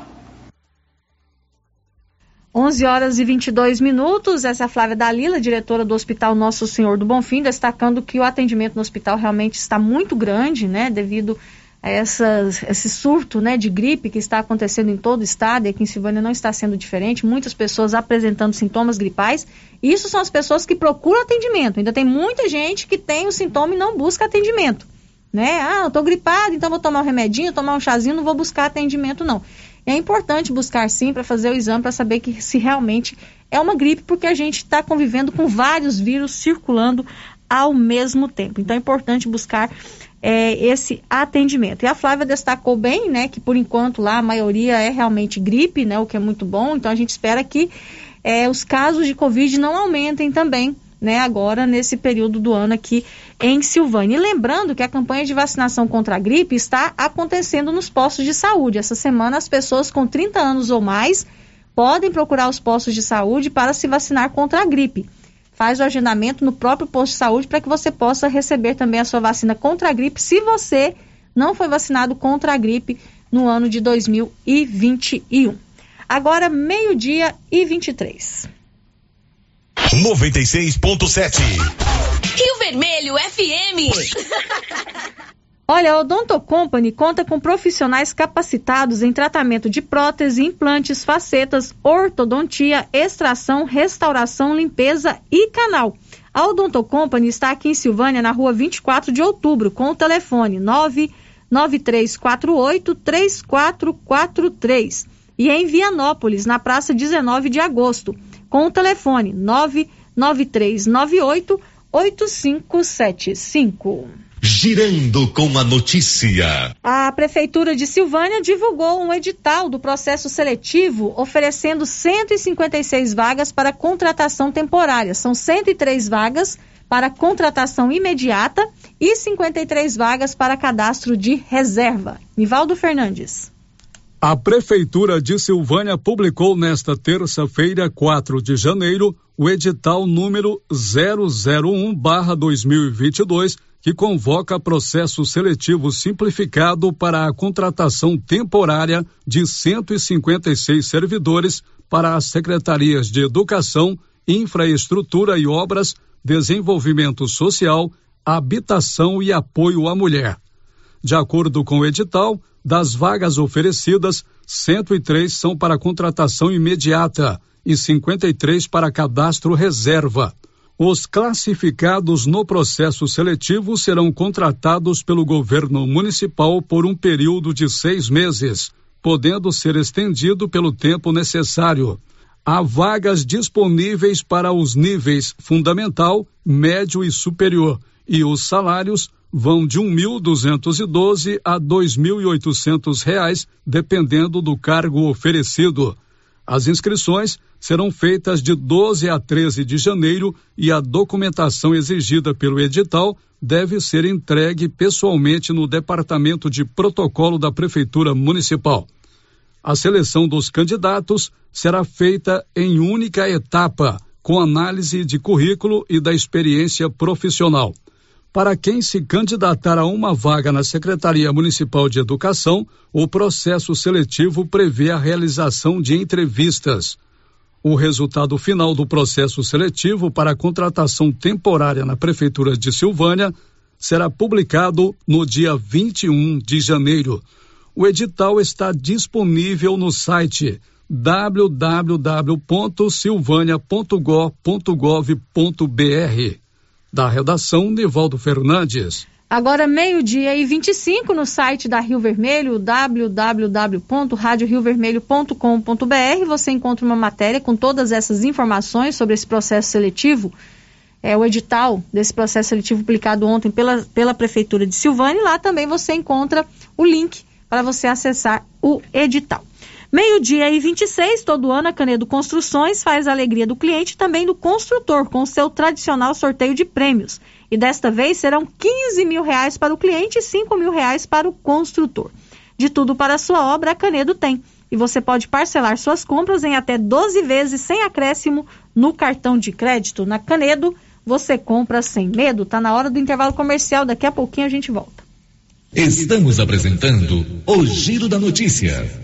Speaker 4: 11 horas e 22 minutos. Essa é a Flávia Dalila, diretora do Hospital Nosso Senhor do Bonfim, destacando que o atendimento no hospital realmente está muito grande, né, devido esse surto né, de gripe que está acontecendo em todo o estado e aqui em Silvânia não está sendo diferente, muitas pessoas apresentando sintomas gripais. Isso são as pessoas que procuram atendimento. Ainda tem muita gente que tem o sintoma e não busca atendimento. Né? Ah, eu estou gripado, então vou tomar um remedinho, tomar um chazinho, não vou buscar atendimento, não. É importante buscar sim para fazer o exame para saber que se realmente é uma gripe, porque a gente está convivendo com vários vírus circulando ao mesmo tempo. Então é importante buscar é, esse atendimento. E a Flávia destacou bem, né, que por enquanto lá a maioria é realmente gripe, né, o que é muito bom. Então a gente espera que é, os casos de Covid não aumentem também, né, agora nesse período do ano aqui em Silvânia. E lembrando que a campanha de vacinação contra a gripe está acontecendo nos postos de saúde. Essa semana as pessoas com 30 anos ou mais podem procurar os postos de saúde para se vacinar contra a gripe faz o agendamento no próprio posto de saúde para que você possa receber também a sua vacina contra a gripe, se você não foi vacinado contra a gripe no ano de 2021. Agora, meio-dia e 23.
Speaker 5: 96.7
Speaker 3: Rio Vermelho FM.
Speaker 4: Olha, a Odonto Company conta com profissionais capacitados em tratamento de prótese, implantes, facetas, ortodontia, extração, restauração, limpeza e canal. A Odonto Company está aqui em Silvânia, na rua 24 de outubro, com o telefone 99348 3443 e em Vianópolis, na praça 19 de agosto, com o telefone 99398 8575.
Speaker 5: Girando com a notícia.
Speaker 4: A Prefeitura de Silvânia divulgou um edital do processo seletivo oferecendo 156 vagas para contratação temporária. São 103 vagas para contratação imediata e 53 vagas para cadastro de reserva. Nivaldo Fernandes.
Speaker 8: A Prefeitura de Silvânia publicou nesta terça-feira, 4 de janeiro, o edital número 001-2022 que convoca processo seletivo simplificado para a contratação temporária de 156 servidores para as secretarias de Educação, Infraestrutura e Obras, Desenvolvimento Social, Habitação e Apoio à Mulher. De acordo com o edital, das vagas oferecidas, 103 são para contratação imediata e 53 para cadastro reserva. Os classificados no processo seletivo serão contratados pelo governo municipal por um período de seis meses, podendo ser estendido pelo tempo necessário. Há vagas disponíveis para os níveis fundamental, médio e superior, e os salários vão de R$ 1.212 a R$ 2.800, dependendo do cargo oferecido. As inscrições serão feitas de 12 a 13 de janeiro e a documentação exigida pelo edital deve ser entregue pessoalmente no Departamento de Protocolo da Prefeitura Municipal. A seleção dos candidatos será feita em única etapa, com análise de currículo e da experiência profissional. Para quem se candidatar a uma vaga na Secretaria Municipal de Educação, o processo seletivo prevê a realização de entrevistas. O resultado final do processo seletivo para a contratação temporária na Prefeitura de Silvânia será publicado no dia 21 de janeiro. O edital está disponível no site www.silvânia.gov.br. Da redação, Nivaldo Fernandes.
Speaker 4: Agora, meio-dia e 25 no site da Rio Vermelho, www.radioriovermelho.com.br, você encontra uma matéria com todas essas informações sobre esse processo seletivo. É o edital desse processo seletivo publicado ontem pela, pela Prefeitura de Silvânia, e lá também você encontra o link para você acessar o edital. Meio-dia e 26, todo ano a Canedo Construções faz a alegria do cliente e também do construtor com seu tradicional sorteio de prêmios. E desta vez serão 15 mil reais para o cliente e 5 mil reais para o construtor. De tudo para a sua obra, a Canedo tem. E você pode parcelar suas compras em até 12 vezes sem acréscimo no cartão de crédito. Na Canedo, você compra sem medo. Tá na hora do intervalo comercial. Daqui a pouquinho a gente volta.
Speaker 5: Estamos apresentando o Giro da Notícia.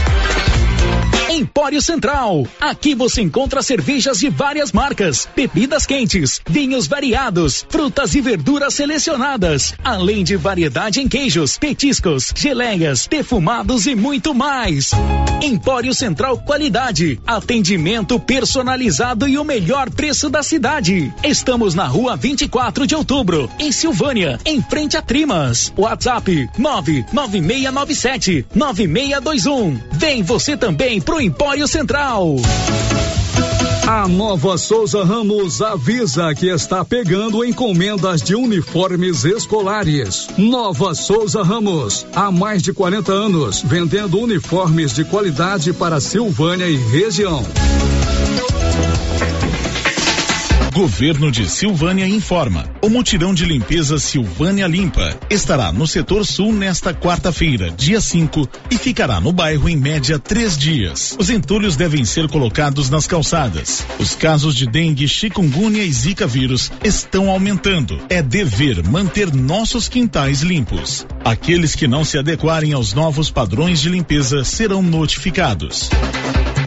Speaker 11: Empório Central. Aqui você encontra cervejas de várias marcas, bebidas quentes, vinhos variados, frutas e verduras selecionadas, além de variedade em queijos, petiscos, geleias, defumados e muito mais. Empório Central Qualidade, atendimento personalizado e o melhor preço da cidade. Estamos na rua 24 de outubro, em Silvânia, em frente a Trimas. WhatsApp 99697 9621. Vem você também pro Empório Central. A Nova Souza Ramos avisa que está pegando encomendas de uniformes escolares. Nova Souza Ramos, há mais de 40 anos, vendendo uniformes de qualidade para Silvânia e região.
Speaker 5: Governo de Silvânia informa. O mutirão de limpeza Silvânia Limpa estará no setor sul nesta quarta-feira, dia 5, e ficará no bairro em média três dias. Os entulhos devem ser colocados nas calçadas. Os casos de dengue, chikungunya e zika vírus estão aumentando. É dever manter nossos quintais limpos. Aqueles que não se adequarem aos novos padrões de limpeza serão notificados.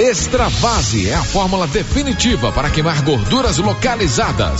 Speaker 6: Extravase é a fórmula definitiva para queimar gorduras localizadas.